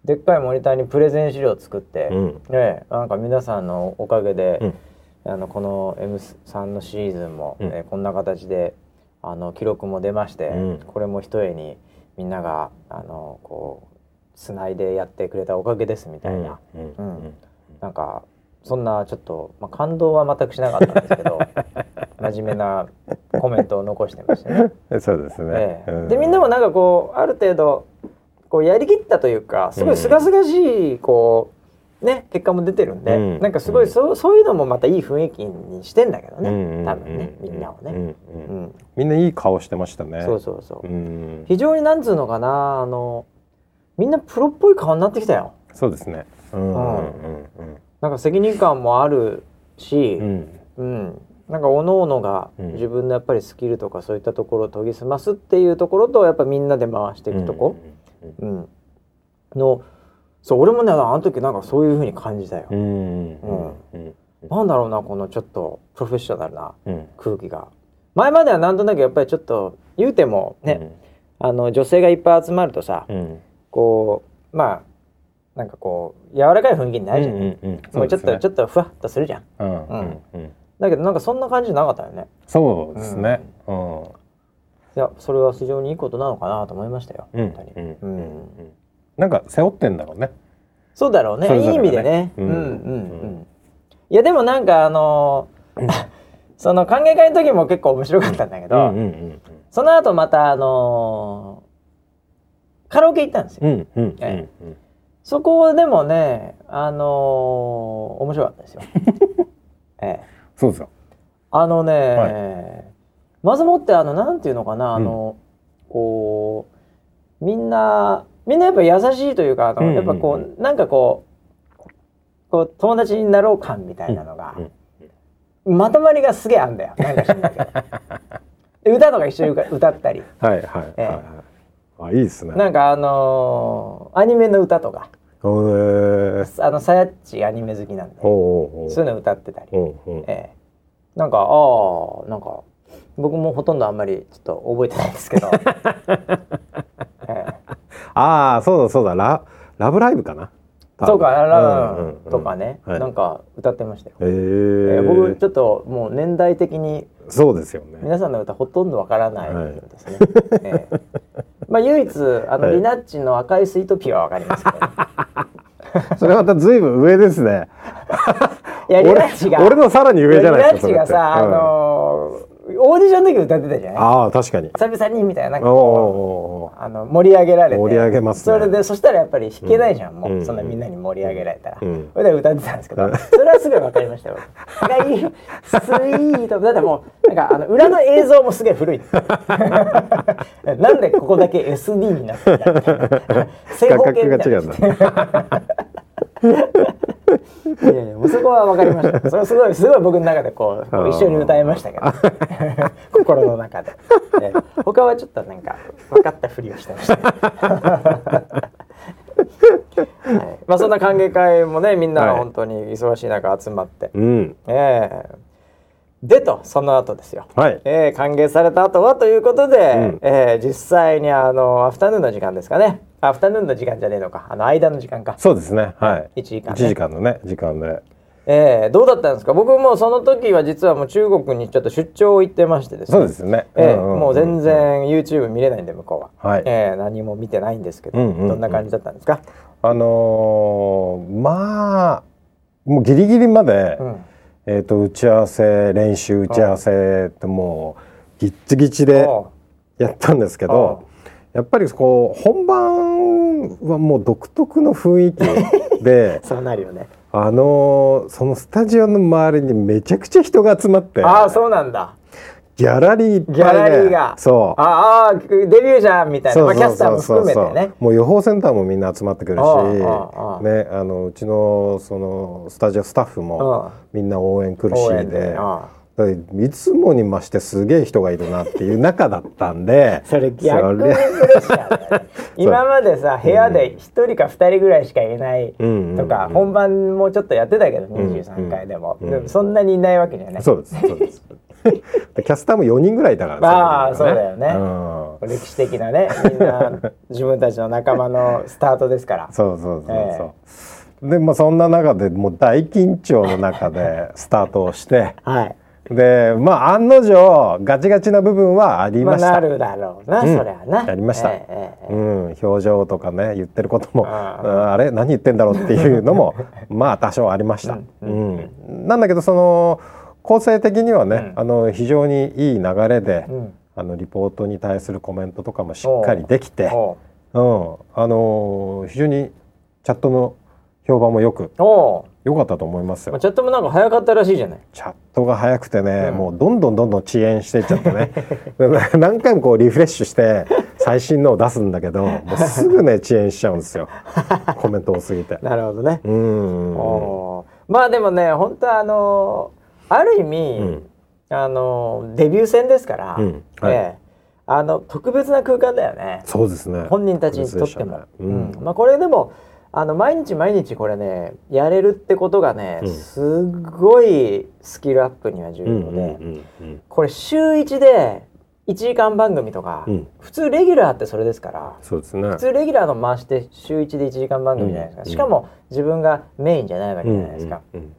でっかいモニターにプレゼン資料を作って、うん。ええなんか皆さんのおかげで、うん。あのこの M3 のシーズンも、うん。えーこんな形であの記録も出まして、うん。これもひとえにみんながあのこうつないでやってくれたおかげですみたいな。うん。うん。なんかそんなちょっと、まあ、感動は全くしなかったんですけど 真面目なコメントを残してましたね。う んそうですね。えでみんなもなんかこうある程度こうやりきったというかすごい清々しいこうね結果も出てるんで、うん。なんかすごいそうそういうのもまたいい雰囲気にしてんだけどね、うん多分ねみんなをね。うんうんうん。みんないい顔してましたね。そうそうそう、うん。非常になんつうのかなあのみんなプロっぽい顔になってきたよ。そうですね。うんうんなんか責任感もあるし、うん。うん。うん、なんか各々がうん。自分のやっぱりスキルとかそういったところを研ぎ澄ますっていうところとやっぱみんなで回していくとこ、うんのそう俺もねあの時なんかそういう風に感じたよ、うんうんうんうん。なんだろうなこのちょっとプロフェッショナルなうん。空気が。前まではなんとなくやっぱりちょっと言うてもね、あの女性がいっぱい集まるとさ、うん。こうまあなんかこう柔らかい雰囲気になるじゃん、うんうんもうちょっとちょっっとふわっとするじゃん。とうんうんうん。だけどなんかそんな感じなかったよね。そうですね。うんいやそれは非常にいいことなのかなと思いましたよ。うん。本当に、うん。ううん。んなんか背負ってんだろうね。そうだろうね。ね。いい意味でね、ううんん、うん。うん。いやでもなんかあのー その歓迎会の時も結構面白かったんだけど、うんうんその後またあのーカラオケ行ったんですよ、うんうんうんうん。えそこでもねあのー面白かったですよ。ええ。そうですよ。あのね、まずもってあのなんていうのかなあの、こうみんなみんなやっぱ優しいというかあの、うんうんうん。やっぱこうなんかこうこう友達になろう感みたいなのが、まとまりがすげえあんだよなんか知んないけ。歌とか一緒に歌ったり。はいはいはいええ。はい。あいいですね。なんかあのーアニメの歌とか。あのさやっちアニメ好きなんでそういうの歌ってたり、ええ。なんかああなんか僕もほとんどあんまりちょっと覚えてないんですけど、え ああそうだそうだ。ララブライブかな？えそうか、ララうんうんうんとかね、はい。なんか歌ってましたよ。へえええ僕ちょっともう年代的にそうですよね。皆さんの歌ほとんどわからないはいですね。ええ まあ唯一あの、はい。リナッチの赤いスイートピーはわかりますけど、ね。それまたずいぶん上ですね。いやリナッチが俺俺のさらに上じゃないですかリナッチがさ、あのーオーディションの時歌ってたじゃない？ああ確かに。久々にみたいななんかおこうおあの盛り上げられて。盛り上げますね。それでそしたらやっぱり弾けないじゃん、もう、うん。そんなみんなに盛り上げられたら、うん。それで歌ってたんですけど、うん。それはすぐ分かりましたよ。がいいスイート。だってもうなんかあの裏の映像もすげえ古い。なんでここだけ SD になってんだ 正方画形みたいないやいやもうそこは分かりました。それはすごいすごい僕の中でこうこう一緒に歌いましたけど。心の中で、え他はちょっとなんか分かったふりをしてました、はい。まあそんな歓迎会もねみんなはい。本当に忙しい中集まって、うん。ええでとその後ですよ、はい。えー歓迎された後はということで、うん。えー実際にあのアフタヌーンの時間ですかね。アフタヌーンの時間じゃねえのか。あの間の時間か。そうですね。はい。一時間ね。一時間のね時間で。えー、どうだったんですか？僕もその時は実はもう中国にちょっと出張行ってましてですね。そうですね。えーんんんもう全然 YouTube 見れないんで向こうは、はい。えー何も見てないんですけど、うんうんうん。どんな感じだったんですか、あのーまあもうギリギリまで、うんえっ、と打ち合わせ練習打ち合わせってもうギッチギチでおやったんですけどやっぱりこう本番はもう独特の雰囲気で うそうなるよね。あのーそのスタジオの周りにめちゃくちゃ人が集まってああそうなんだギャラリーいっぱいでギャラリーが。そう。ああデビューじゃんみたいな。まあ、キャスターも含めてね。もう予報センターもみんな集まってくるしねあのうちのそのスタジオスタッフもみんな応援来るしでいつもに増してすげえ人がいるなっていう中だったんでそれ逆にプ それレッシャーだよね今までさ部屋で1人か2人ぐらいしかいないうんとか、うん本番もちょっとやってたけど23回でも、うんでもそんなにいないわけじゃない。そうですそうです。で キャスターも4人ぐらいいたからねああそうだよね。うん。歴史的なねみんな 自分たちの仲間のスタートですから。そうそうそうそう、でまあそんな中でもう大緊張の中でスタートをして。はい。でまあ案の定ガチガチな部分はありまあました、なるだろうな、うん。そりゃな。やりました。ええええ。うん、表情とかね言ってることもあああれ何言ってんだろうっていうのも まあ多少ありました。ううん。ん。なんだけどその構成的にはね、うん。あの非常にいい流れで、うん。あのリポートに対するコメントとかもしっかりできて、おう。ん、あの非常にチャットの評判もよく良かったと思いますよ。うチャットもなんか早かったらしいじゃない。チャットが早くてね、うん。もうどんどんどんどん遅延していっちゃってね。何回もこうリフレッシュして最新のを出すんだけどもうすぐね遅延しちゃうんですよ。コメント多すぎて。なるほどね、うん。まあでもね本当あのある意味、うん。あのデビュー戦ですから、うん。はい。ええ。あの特別な空間だよね。そうですね。本人たちにとっても、ね。ううん。んまあ、これでもあの毎日毎日これねやれるってことがね、うん。すっごいスキルアップには重うん要で、うんうんうんこれ週1で1時間番組とか、うん。普通レギュラーってそれですからそうですね。普通レギュラーの回して週1で1時間番組じゃないですか、うん。しかも自分がメインじゃないわけじゃないですか、うんうん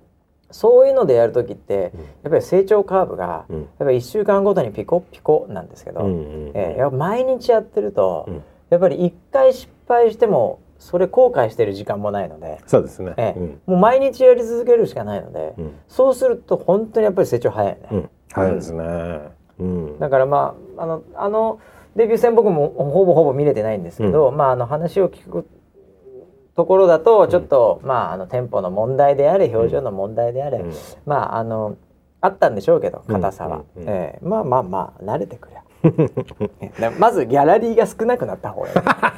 そういうのでやる時ってうん。やっぱり成長カーブが、うん。やっぱり1週間ごとにピコピコなんですけど、うえ毎日やってると、うん。やっぱり1回失敗してもそれ後悔してる時間もないので、そうですね。ええうん。もう毎日やり続けるしかないので、うん。そうすると本当にやっぱり成長早いね、うん。早いですね。うん。だからまああのあのデビュー戦僕もほぼほぼ見れてないんですけど、まああの話を聞くところだとちょっと、まああのテンポの問題であれ表情の問題であれ、うん。まああのあったんでしょうけど硬さは、うん。うん。うんええ。まあまあまあ慣れてくり まずギャラリーが少なくなった方がいい。まあ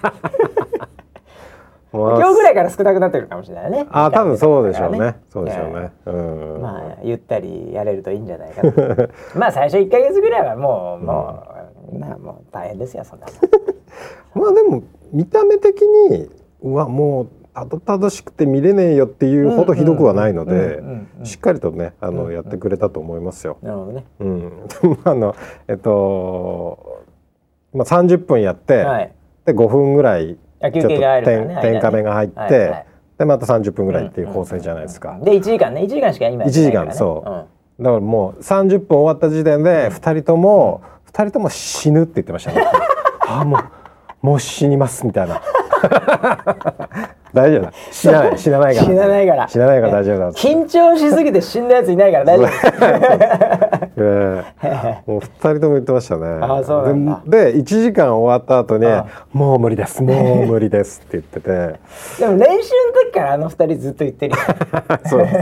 今日ぐらいから少なくなってるかもしれないね。あ多分そうでしょうね。そうでしょうえね。うえん。まあゆったりやれるといいんじゃないかと。まあ最初1か月ぐらいはもうもう、なもう大変ですよそんなまあでも見た目的にうわもうたどたどしくて見れねえよっていうほどひどくはないのでしっかりとねあの、うんやってくれたと思いますよ。なるほどね。うん、あの えっと、まあ、30分やって、はい。で5分ぐらいちょっと点点カメが入って、でまた30分ぐらいっていう構成じゃないですか。で1時間ね。1時間しか今やってないから、ね、1時間そう。だからもう30分終わった時点で2人とも、2人とも死ぬって言ってましたね。あもうもう死にますみたいな。大丈夫。だ死なない死なないから。死なないから。死なないから大丈夫だ緊張しすぎて死んだやついないから大丈夫。え え もう二人とも言ってましたね。あそうなんだ。でで1時間終わった後にあ「もう無理ですもう無理です」って言ってて。でも練習の時からあの二人ずっと言ってる。よそうです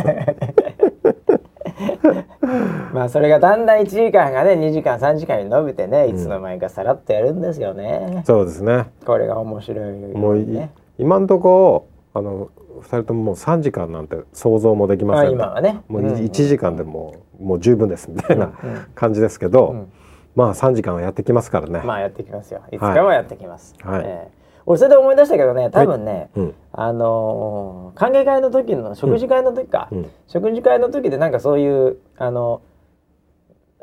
まあそれがだんだん1時間がね2時間3時間に伸びてねいつの間にかさらっとやるんですよね、そうですね。これが面白いもうい、ね今んとこあの2人とももう3時間なんて想像もできままあせんと今はね。もううん1時間でもうもう十分ですみたいなうんうん。感じですけど、うん。まあ3時間はやってきますからね。まあやってきますよ。いつかはやってきます、はい。ええ俺それで思い出したけどね多分ね、うん。あのー歓迎会の時の食事会の時か、うん。食事会の時でなんかそういうあの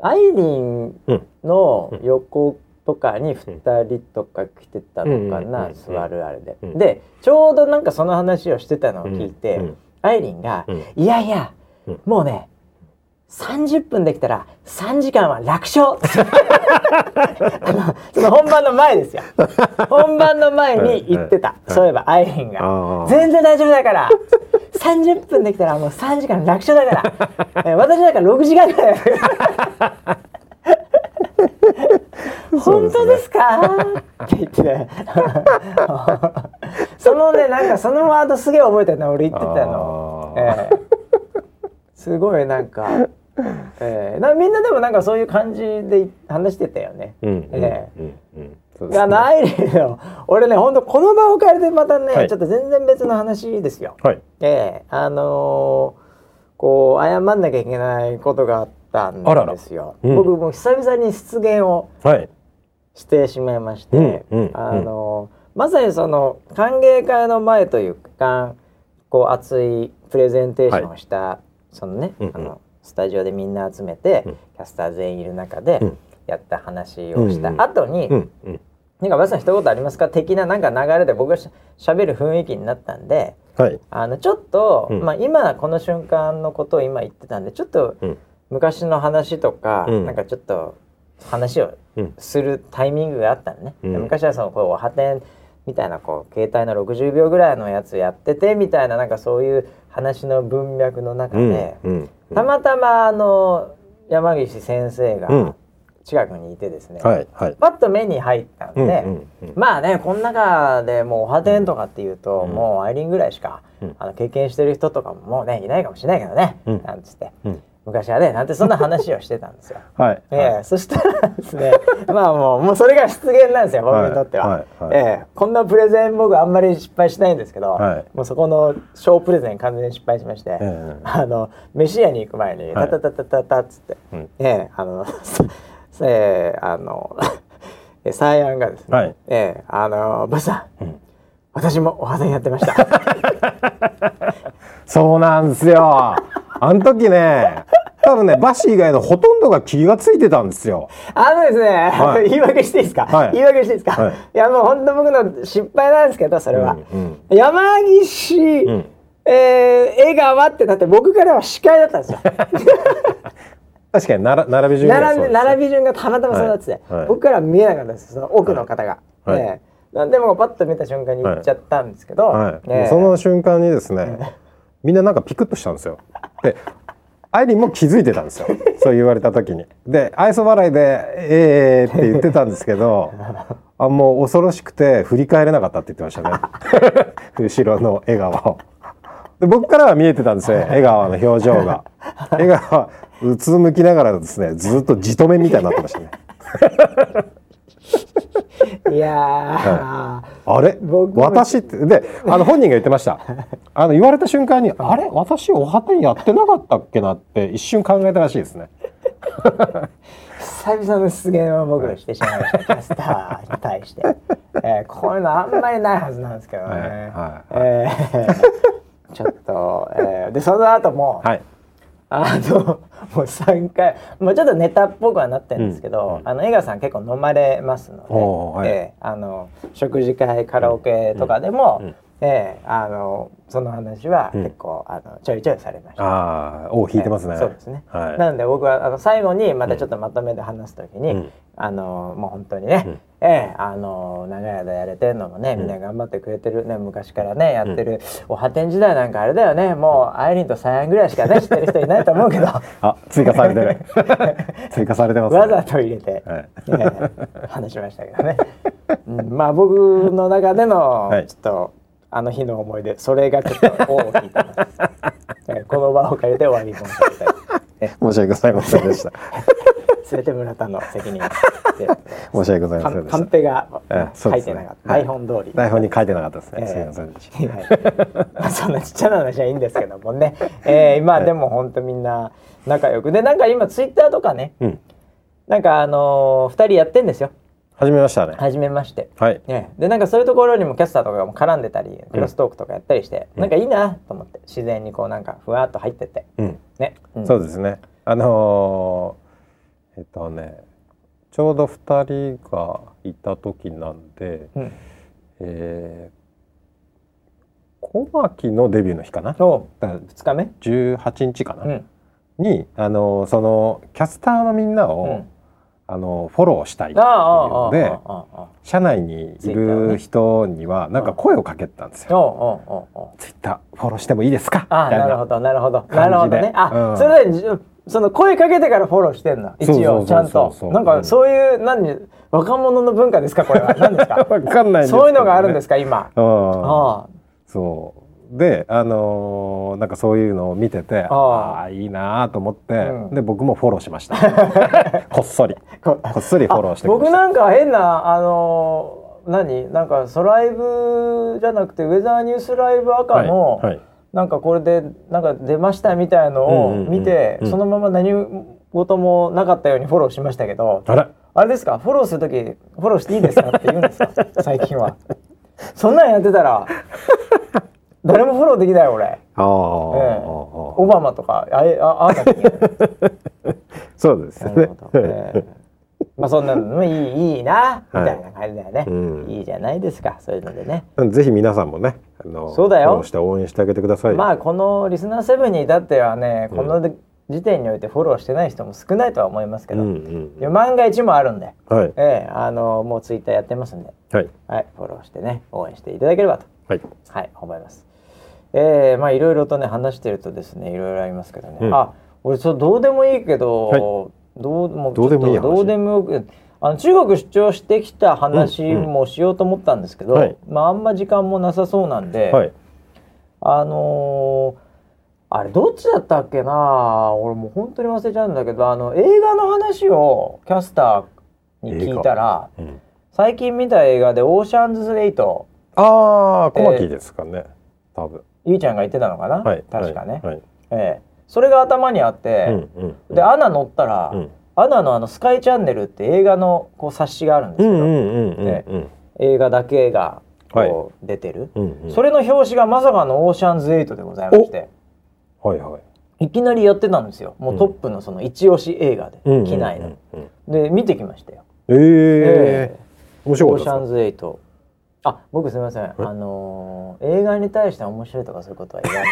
アイリンうんの横とかに2人とか来てたのかな、うん。座るあれで、うん。でちょうどなんかその話をしてたのを聞いて、うん。アイリンが「うん。いやいや、うん。もうね30分できたら3時間は楽勝。あのその本番の前ですよ。本番の前に言ってた、はい。そういえばアイリンが全然大丈夫だから。30分できたらもう3時間楽勝だから。え私だから6時間ぐらい本当ですか？って言って。ねそのねなんかそのワードすげえ覚えてるの俺言ってたの、ええすごいなんか、ええなみんなでもなんかそういう感じで話してたよね、アイリー。の俺ね本当この場を借りてまたね、はい。ちょっと全然別の話ですよ。はい。ええあのーこう謝んなきゃいけないことがあったんですよ。うん。僕も久々に失言をはい。してしまいまして、あのーまさにその歓迎会の前というかこう熱いプレゼンテーションをした、そのね、うんうん。あのスタジオでみんな集めて、うん。キャスター全員いる中でうん。やった話をした後に、うんうん。なんか、バスさん一言ありますか？的ななんか流れで僕がしゃべる雰囲気になったんで、はい。あの、ちょっと、うん。まあ今この瞬間のことを今言ってたんで、ちょっとうん。昔の話とか、うん。なんかちょっと話をうん。するタイミングがあったのね。うん。で昔はその、こう、おはてんみたいな、こう、携帯の60秒ぐらいのやつやってて、みたいな、なんかそういう話の文脈の中うんで、うん。たまたま、あの、山岸先生がうん。近くにいてですね、はいはい。パッと目に入ったんで、まあねこの中でもうおはてんとかっていうと、うん。もうアイリンぐらいしか、うん。あの経験してる人とかももうねいないかもしれないけどね、うん。なんつって。うん昔はねなんてそんな話をしてたんですよ。はいええそしたらですね まあもうもうそれが失言なんですよ僕にとっては。はいはいはいええこんなプレゼン僕あんまり失敗しないんですけど、はいもうそこの小プレゼン完全に失敗しまして、ええあの飯屋に行く前にはいタタタタタタっつって、うんええあのええあのえサーヤンがですね、はいええあのバスさん、うん私もお肌やってました。そうなんですよあの時ね多分ねバシ以外のほとんどが気がついてたんですよ。あのですね、はい。言い訳していいですか、はい。言い訳していいですか、はい。い、やもう本当僕の失敗なんですけどそれは、うんうん。山岸、ん。えー江川ってだって僕からは司会だったんですよ。確かになら並び順には並び並び順がたまたまそうなってて、はいはい。僕からは見えなかったんですその奥の方が、はい。ええ。なんでもパッと見た瞬間に言っちゃったんですけど、はい、ええ。その瞬間にですねみんななんかピクッとしたんですよ。でアイリンも気づいてたんですよ。そう言われた時に。で愛想笑いで「ええー」って言ってたんですけど あもう恐ろしくて振り返れなかったって言ってましたね。後ろの笑顔を。で僕からは見えてたんですよ江川の表情が。江川はうつむきながらですねずっとじとめみたいになってましたねいやー、あれ？私ってであの本人が言ってました。あの言われた瞬間に「あれ？私おはてんやってなかったっけな」って一瞬考えたらしいですね。久々の出現を僕してしまいました、キャスターに対して、えー、こういうのあんまりないはずなんですけどね、はい。はい。えーちょっと、えー、でその後も、はいあのもう3回もうちょっとネタっぽくはなってるんですけど、あの江川さん結構飲まれますので、はい。えーあの食事会カラオケとかでも、うん。うん。えーあのその話はうん。結構、あのちょいちょいされました。ああ尾を引いてますね、えーそうですね。はい。なので僕はあの最後にまたちょっとまとめて話すときに、うん。あのもう本当にね、うんええあの長い間やれてるのもねみんな頑張ってくれてるね昔からねやってる、おはてん時代なんかあれだよねもうアイリンとサヤンぐらいしかね知ってる人いないと思うけど。あ追加されてる。追加されてます、ね、わざと入れて、はい。ええ話しましたけどね、うん、まあ僕の中でのはい。ちょっと、あの日の思い出それがちょっと尾を引いてます、ええこの場を借りて終わりに申し訳ございませんでした全て村田の責任で 申し訳ございませんカンペが書いてなかった、はい。台本通り。台本に書いてなかったですね、ええ。すいまそんなちっちゃな話はいいんですけどもね、えー、今でも本当みんな仲良く。でなんか今ツイッターとかねうん。なんかあのー、2人やってんですよ。始めましたね。初めまして、はい。ね、でなんかそういうところにもキャスターとかも絡んでたりクロストークとかやったりして、うん。なんかいいなと思って。自然にこうなんかふわっと入ってって。うん。ね、うん。そうですね。あのーえっとねちょうど2人がいた時なんで、うん。えー、小牧のデビューの日かな？おだから2日目？18日かな、うん。にあのーそのキャスターのみんなを、うん。あのーフォローしたいっていうので社内にいる人にはなんか声をかけてたんですよ。ツイッターフォローしてもいいですか？あなるほどなるほど。なるほどね。あ、うん。それでじその声かけてからフォローしてんだ一応ちゃんと。なんかそういう何若者の文化ですか？これは。何ですか？わかんないね。そういうのがあるんですか今？うん。あそう。であのーなんかそういうのを見ててああ。いいなーと思って、うん。で僕もフォローしました。こっそり。あここっそりフォローして僕なんか変なあのー何？なんかソライブじゃなくてウェザーニュースライブ赤の、はいはいなんかこれでなんか出ましたみたいのを見て、うん。そのまま何事もなかったようにフォローしましたけど、あれあれですか？フォローするときフォローしていいですか？って言うんですか？最近は。そんなんやってたら誰もフォローできないよ俺、あー、ええ。オバマとかあえああんなきゃいけないそうですねまあそんなのもいいいいなみはい。たいな感じだよね、うん。いいじゃないですかそういうのでね。ぜひ皆さんもねあのそうだよ。フォローして応援してあげてください、まあこのリスナーセブンに至ってはねこの時点においてフォローしてない人も少ないとは思いますけど、うん万が一もあるんで、はい。ええあのもうツイッターやってますんで、はい。はい、フォローしてね応援していただければと。はい。はい、思います。えー、まあいろいろとね話してるとですねいろいろありますけどね、うん。あ俺ちょっとどうでもいいけど、はいどうもうどうでもいいどうでもよくあの中国出張してきた話うんうん。もしようと思ったんですけど、はい。まああんま時間もなさそうなんで、はい。あのーあれどっちだったっけな俺もう本当に忘れちゃうんだけどあの映画の話をキャスターに聞いたらうん。最近見た映画で「オーシャンズ8」ああ小牧ですかね、多分。ゆいちゃんが言ってたのかな、はい。確かね、はい。ええそれが頭にあって、うんうんうん。でアナ乗ったら、うん。アナのあのスカイチャンネルって映画のこう冊子があるんですけど、映画だけがはい。こう出てる、うんうん。それの表紙がまさかの「オーシャンズ8」でございまして。はいはい。いきなりやってたんですよ。もうトップのその一押し映画で、うん機内の、で見てきましたよ。ええ面オー。シャン白かったですズ8あ僕すみません。あのー映画に対して面白いとかそういうことは言わない。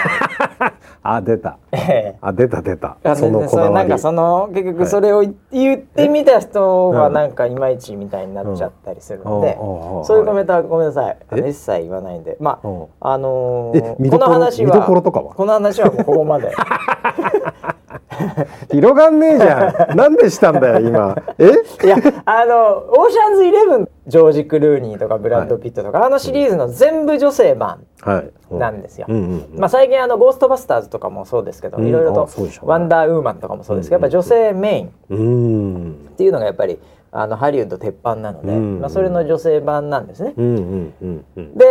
か あ出た。ええ。あ出た出た。あそのこだわり。なんかその結局はい。それを言言ってみた人はうん。なんかいまいちみたいになっちゃったりするので、うん。うん。そういうコメントはごめんなさい。一切言わないんで。まあ、うん。あのーこの話は？この話はもうここまで 広がんねえじゃん。なんでしたんだよ今。え？いやあの「オーシャンズイレブン」ジョージ・クルーニーとかブラッド・ピットとか、あのシリーズの全部女性版はい。なんですよ。うんうんうんまあ、最近あの「ゴーストバスターズ」とかもそうですけど、うん。いろいろとあそうでしょ「うね。ワンダーウーマン」とかもそうですけど、やっぱ女性メイン。っていうのがやっぱりあのハリウッド鉄板なので、うん。まあ、それの女性版なんですね。うんうんうんうん。で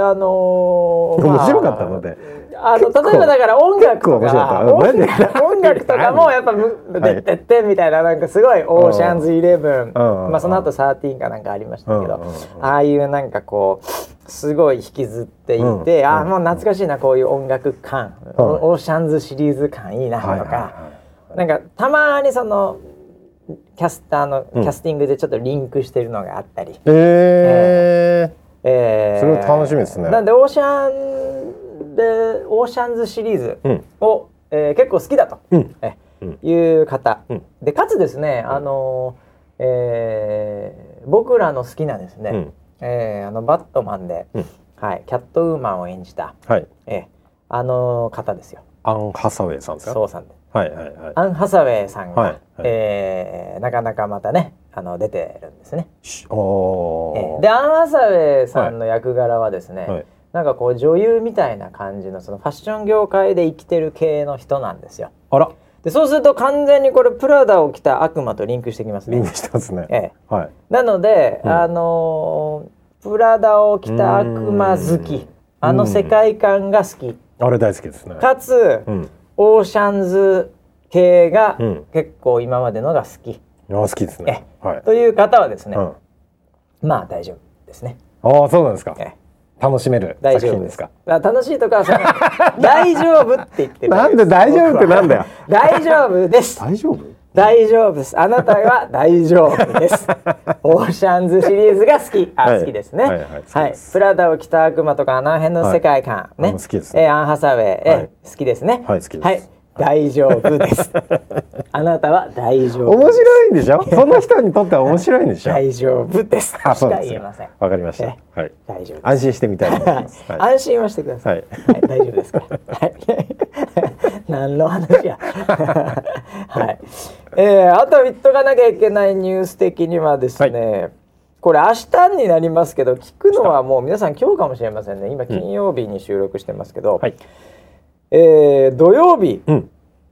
あのー面白かったので、あの例えばだから音楽とか音何楽とかもやっぱでってってみたいななんかすごいオーシャンズイレブン。うん。まあその後サーティーンかなんかありましたけどああいうなんかこうすごい引きずっていうん。てああうんもう懐かしいなこういう音楽感。うん。オーシャンズシリーズ感いいなとか。なんかたまにそのキャスターのキうん。ャスティングでちょっとリンクしてるのがあったり。ええー。それは楽しみですね。なんでオーシャンでオーシャンズシリーズうん。を、えー結構好きだと、うん。えうん。いう方、うん。でかつですねあのーえー僕らの好きなですね、うん。えーあのバットマンで、うん。はい、キャットウーマンを演じた、はい。えーあの方ですよ。アン・ハサウェイさんですか？そうさんで。はいはいはい。アン・ハサウェイさんが、はいはい。えーなかなかまたねあの出てるんですね。しおえーーでアン・ハサウェイさんの役柄はですね、はい。なんかこう女優みたいな感じのそのファッション業界で生きてる系の人なんですよ。あら。でそうすると完全にこれプラダを着た悪魔とリンクしてきますね。リンクしてますね。ええ、はい。なので、うん。あのープラダを着た悪魔好き。うん。あの世界観が好き。あれ大好きですね。かつ、うん。オーシャンズ系がうん。結構今までのが好き。あ好きですね。はい。という方はですね、うん。まあ大丈夫ですね。ああそうなんですか。ええ。楽しめる大丈夫で作品ですすか。あ楽しいとかはその 大丈夫って言ってるなんで大丈夫ってなんだよ。大丈夫です。大丈夫？大丈夫です。あなたは大丈夫です。オーシャンズシリーズが好き。あ、はい。好きですね。はいはいプラダを着た悪魔とかあの辺の世界観、ね。好きですね。えーアン・ハサウェイ、え好きですね。はい好きです。はい大丈夫です。あなたは大丈夫面白いんでしょ？その人にとっては面白いんでしょ？大丈夫です。あしそうですよ。か言えません。わかりました。えはい。大丈夫安心してみたいと思います。はい。安心はしてください。はい。はい、大丈夫ですか？ら。はい。何の話や？はい。えー、あと言っとかなきゃいけないニュース的にはですね。これ明日になりますけど聞くのはもう皆さん今日かもしれませんね。今金曜日に収録してますけど、はいえー土曜日うん。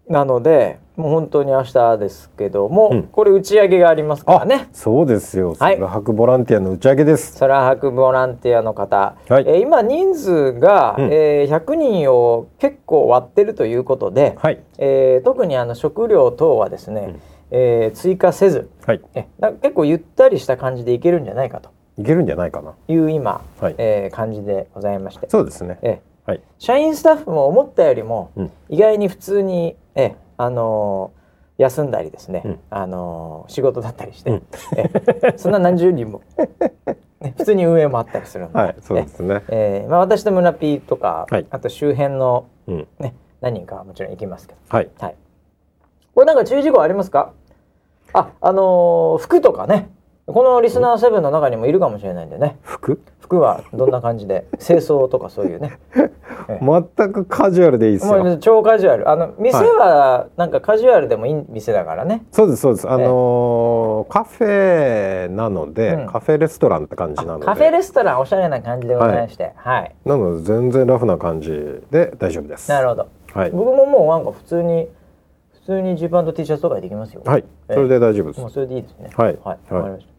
なのでもう本当に明日ですけども、うん。これ打ち上げがありますからね。そうですよ。はい。空白ボランティアの打ち上げです。空白ボランティアの方、はい。えー今人数が、うん。えー100人を結構割ってるということで、はい。えー特にあの食料等はですね、うん。えー追加せずはい。えな結構ゆったりした感じでいけるんじゃないかと。いけるんじゃないかな。いう今、はい。えー感じでございまして、そうですね。えーはい。社員スタッフも思ったよりも、うん。意外に普通に、えーあのー休んだりですね、うん。あのー仕事だったりして、うん。えーそんな何十人も、ね普通に運営もあったりするんで、はいそうですね。えーまあ、私と村 P とか、はい。あと周辺の、うん。ね、何人かはもちろん行きますけど、はい。はい、これなんか注意事項ありますか？ああのー服とかね。このリスナーセブンの中にもいるかもしれないんでね。服？服はどんな感じで清掃とかそういうね。全くカジュアルでいいですよ。超カジュアル。あの店はなんかカジュアルでもいい店だからね、そうですそうです。あのーカフェなので、うん。カフェレストランって感じなので。カフェレストランおしゃれな感じでございまして。はい、なので全然ラフな感じで大丈夫です。なるほど。はい。僕ももうなんか普通に普通にジーパンと T シャツとかでできますよ。はい。ええ。それで大丈夫です。もうそれでいいですね。はい。はい。はい。わかりました。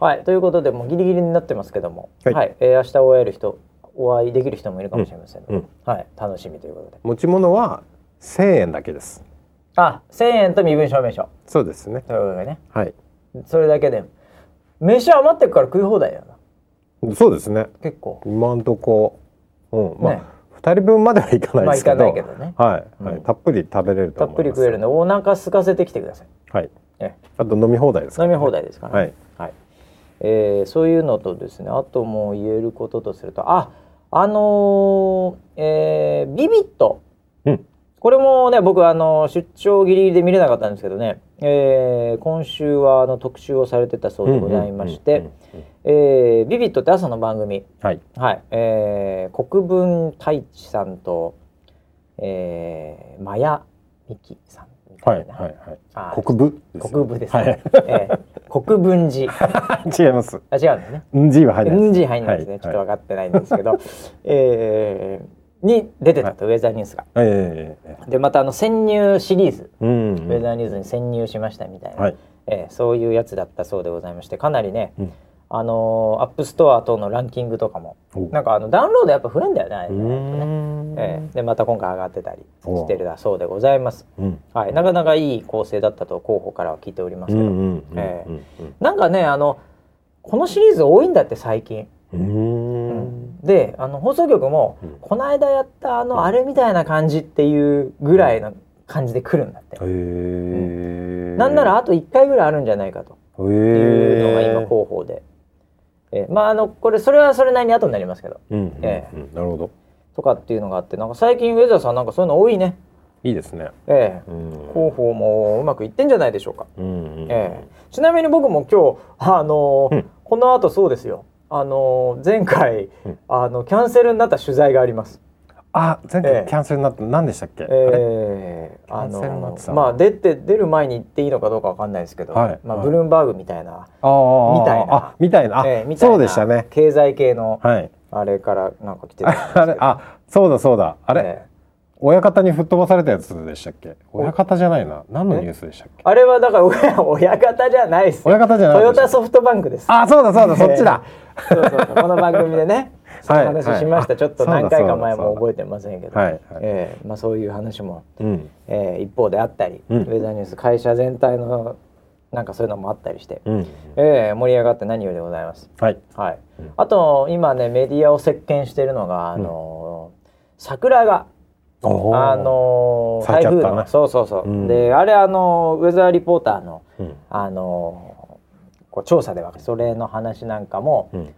はい。ということで、もうギリギリになってますけども、は。はいいえー明日会える人、お会いできる人もいるかもしれませんので、うんうんはい。楽しみということで。持ち物は1000円だけですあ、1000円と身分証明書。そうですねということでね。はいそれだけで。飯余ってくから食い放題だな。そうですね結構。今んとこうんまあ、ね2人分まではいかないですけど,、まあいかないけどねはい、はいうんたっぷり食べれるとたっ思いますぷり食えるので、お腹空かせてきてください。はいえあと飲み放題ですから飲み放題ですから、はい。はい。えーそういうのとですね、あともう言えることとすると、あ、あのーえービビット。うん。これもね僕あの出張ギリギリで見れなかったんですけどね、えー今週はあの特集をされてたそうでございまして。ビビットって朝の番組。はい。はい、えー国分太一さんと、えー、マヤミキさんはいはいはい。国部？です国分ですね、はい。えー国分寺。違います。あ違うんですね。うんじは入らないうんじ入んないですね、はいちょっと分かってないんですけど、えーに出てたと、ウェザーニュースが。はいええええでまたあの潜入シリーズ、うんウェザーニュースに潜入しましたみたいな、はい。えーそういうやつだったそうでございましてかなりね、うんあの App Store 等のランキングとかも。お。なんかあのダウンロードやっぱ増えんだよねあれうねーん。ええ。でまた今回上がってたりしてるだそうでございます。うん。はい、なかなかいい構成だったと広報からは聞いておりますけど、うんうんうんえなんかねあのこのシリーズ多いんだって最近。うん。うん。であの放送局も、うん。この間やったあのあれみたいな感じっていうぐらいの感じで来るんだって。へえなんならあと1回ぐらいあるんじゃないかと。へいうのが今え候補で。えまああのこれそれはそれなりに後になりますけど。うんうんえうんなるほど。とかっていうのがあってなんか最近ウェザーさんなんかそういうの多いね。いいですね。ええうん。広報もうまくいってんじゃないでしょうか。うんうん。ええちなみに僕も今日あのーうん。この後そうですよ。あのー前回、うん。あのキャンセルになった取材があります。あ前ええ。回キャンセルになった何でしたっけ？ええ。あのまあ出て出る前に言っていいのかどうかわかんないですけど、はい。まあはい。ブルームバーグみたいな、みたいな。あみたいな。そうでしたね。経済系のはい。あれからなんか来てたんですけど。あれあそうだそうだ。あれ？ええ親方に吹っ飛ばされたやつでしたっけ？親方じゃないな。何のニュースでしたっけ？あれはだから親親方じゃないですよ。親方じゃないトヨタソフトバンクです。あそうだそうだそっちだ。ええそうそうそう。この番組でね、そういう話しました。はい。ちょっと何回か前も覚えてませんけど、はええまあそういう話も、うん。ええ一方であったり、うん。ウェザーニュース会社全体のなんかそういうのもあったりして、うん。ええ盛り上がって何よりでございます。はい。はい。うん。あと今ねメディアを席巻してるのがあのー桜が。あのー台風のそうそうそう、うん。であれあのーウェザーリポーターのうん。あのーこう調査ではそれの話なんかも、うん。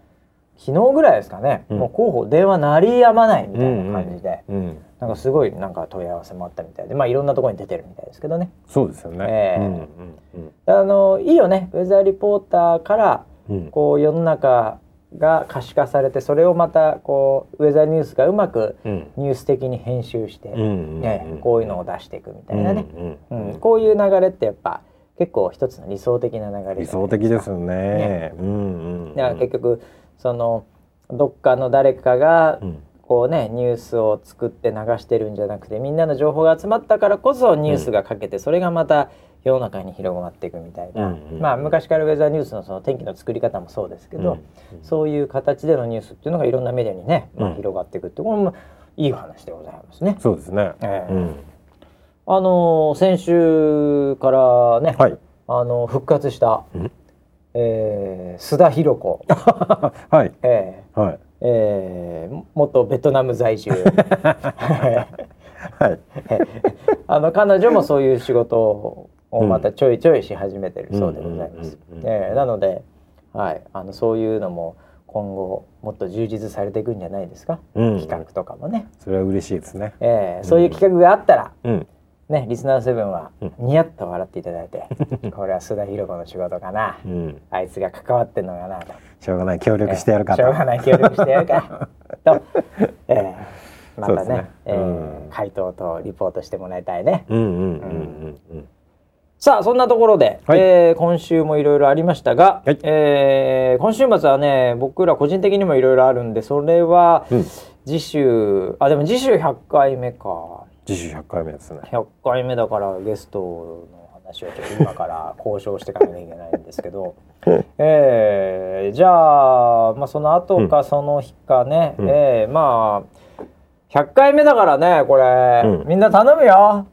昨日ぐらいですかね、うん。もう候補電話鳴りやまないみたいな感じで、うん。なんかすごいなんか問い合わせもあったみたいでまあいろんなところに出てるみたいですけどね。そうですよね。ええ。うんうんあのいいよね。ウェザーリポーターからうん。こう世の中が可視化されてそれをまたこうウェザーニュースがうまくうん。ニュース的に編集して、ねこういうのを出していくみたいなね、うんこういう流れってやっぱ結構一つの理想的な流れ理想的ですよね。うんうんだから結局そのどっかの誰かがうん。こうねニュースを作って流してるんじゃなくてみんなの情報が集まったからこそニュースがかけて、それがまた世の中に広まっていくみたいな、うんうんまあ昔からウェザーニュースのその天気の作り方もそうですけど、うんそういう形でのニュースっていうのがいろんなメディアにね、まあ、うん広がっていくってこれもいい話でございますね。そうですね。ええ。うん。あのー先週からね、はい。あのー復活した、うん。えー須田寛子、はい。えーはい。えー元ベトナム在住。はい。あの彼女もそういう仕事をまたちょいちょいし始めてるそうでございます。なので、はい、あのそういうのも今後もっと充実されていくんじゃないですか、うん。企画とかもね、それは嬉しいですね。えーそういう企画があったら、うん。ね、リスナーセブンはうん。ニヤッと笑っていただいて、これは須田寛子の仕事かな、うん。あいつが関わってんのかなと。しょうがない協力してやるかと。しょうがない協力してやるから と、えーまたねえ回答とリポートしてもらいたいね。うんうんうんうんうんさあそんなところで、はい。えー今週もいろいろありましたが、はい。えー今週末はね僕ら個人的にもいろいろあるんでそれはうん。次週あでも次週100回目か。次週100回目ですね。100回目だからゲストの話をちょっと今から 交渉していかなきゃいけないんですけど、えーじゃあ、まあ、その後かその日かね、うん。えーまあ100回目だからねこれ、うん。みんな頼むよ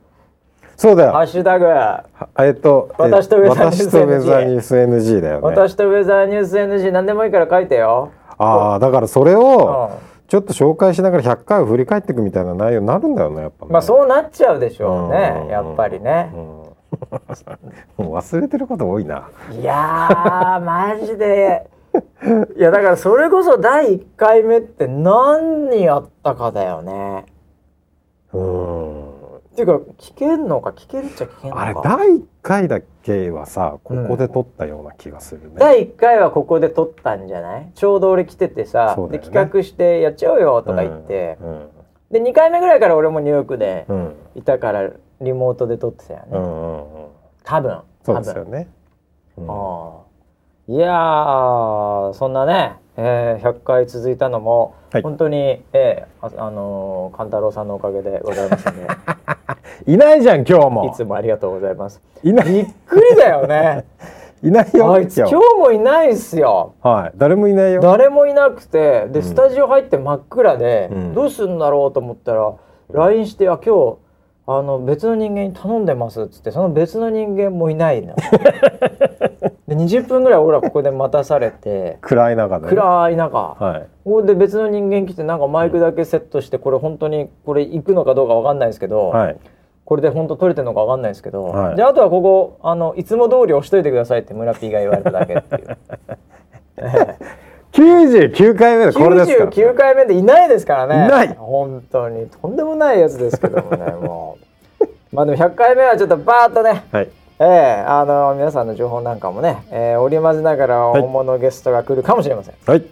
そうだよ。ハッシュタグ、はえっとえ私とウェザーニュース私とウェザーニュース NG だよね。私とウェザーニュース NG 何でもいいから書いてよ。ああだからそれうをん。ちょっと紹介しながら100回を振り返っていくみたいな内容になるんだよねやっぱね。まあそうなっちゃうでしょうね、うん。やっぱりね。う。ん。もう忘れてること多いな。いやーマジで。いやだからそれこそ第1回目って何やったかだよね。うんっていうか聞けんのか聞けるっちゃ聞けんのか。あれ第1回だけはさここで撮ったような気がするね、第1回はここで撮ったんじゃない？ちょうど俺来ててさ、ね。で企画してやっちゃおうよとか言って、うんで2回目ぐらいから俺もニューヨークでうん。いたからリモートで撮ってたよね、うんうんうん。多分そう多分ですよね、うん。いやーそんなね、えー、100回続いたのも、はい。本当に、えーああのー勘太郎さんのおかげでございますので いないじゃん今日も。いつもありがとうございます。いない。びっくりだよね。いないよあいつ今日。もいないっすよ。はい。誰もいないよ。誰もいなくてでスタジオ入って真っ暗で、うん。どうするんだろうと思ったら LINE して「あ今日あの別の人間に頼んでます」っつってその別の人間もいないの で20分ぐらい俺らここで待たされて暗い中でね、暗い中。はい。ここで別の人間来てなんかマイクだけセットしてこれ本当にこれ行くのかどうかわかんないですけど、はい。これで本当撮れてるのかわかんないですけど、はい。じゃああとはここあのいつも通り押しといてくださいって村 P が言われただけっていう。99回目でこれですから、99回目でいないですからね。いない。本当に。とんでもないやつですけどもね もう。まあでも100回目はちょっとバーッとね。はい。ええあの皆さんの情報なんかもね、えー織り交ぜながらい大物ゲストが来るかもしれません、はいはい、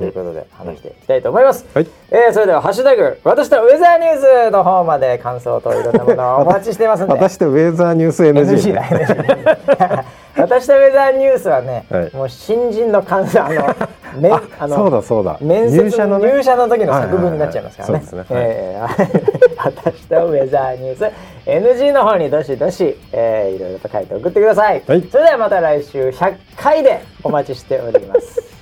ということで話していきたいと思います、はい。えーそれでは「ハッシュタグ私とウェザーニュース」の方まで感想といろんなものをお待ちしていますんで。私とウェザーニュース NG, NG 私とウェザーニュースはね、はい。もう新人の感想あの めああのそうだそうだ。面接入社のね。入社の時の作文になっちゃいますからね。はいはいはいそうですね。えー私とウェザーニュース。NG の方にどしどし、えーいろいろと書いて送ってください。はい。それではまた来週100回でお待ちしております。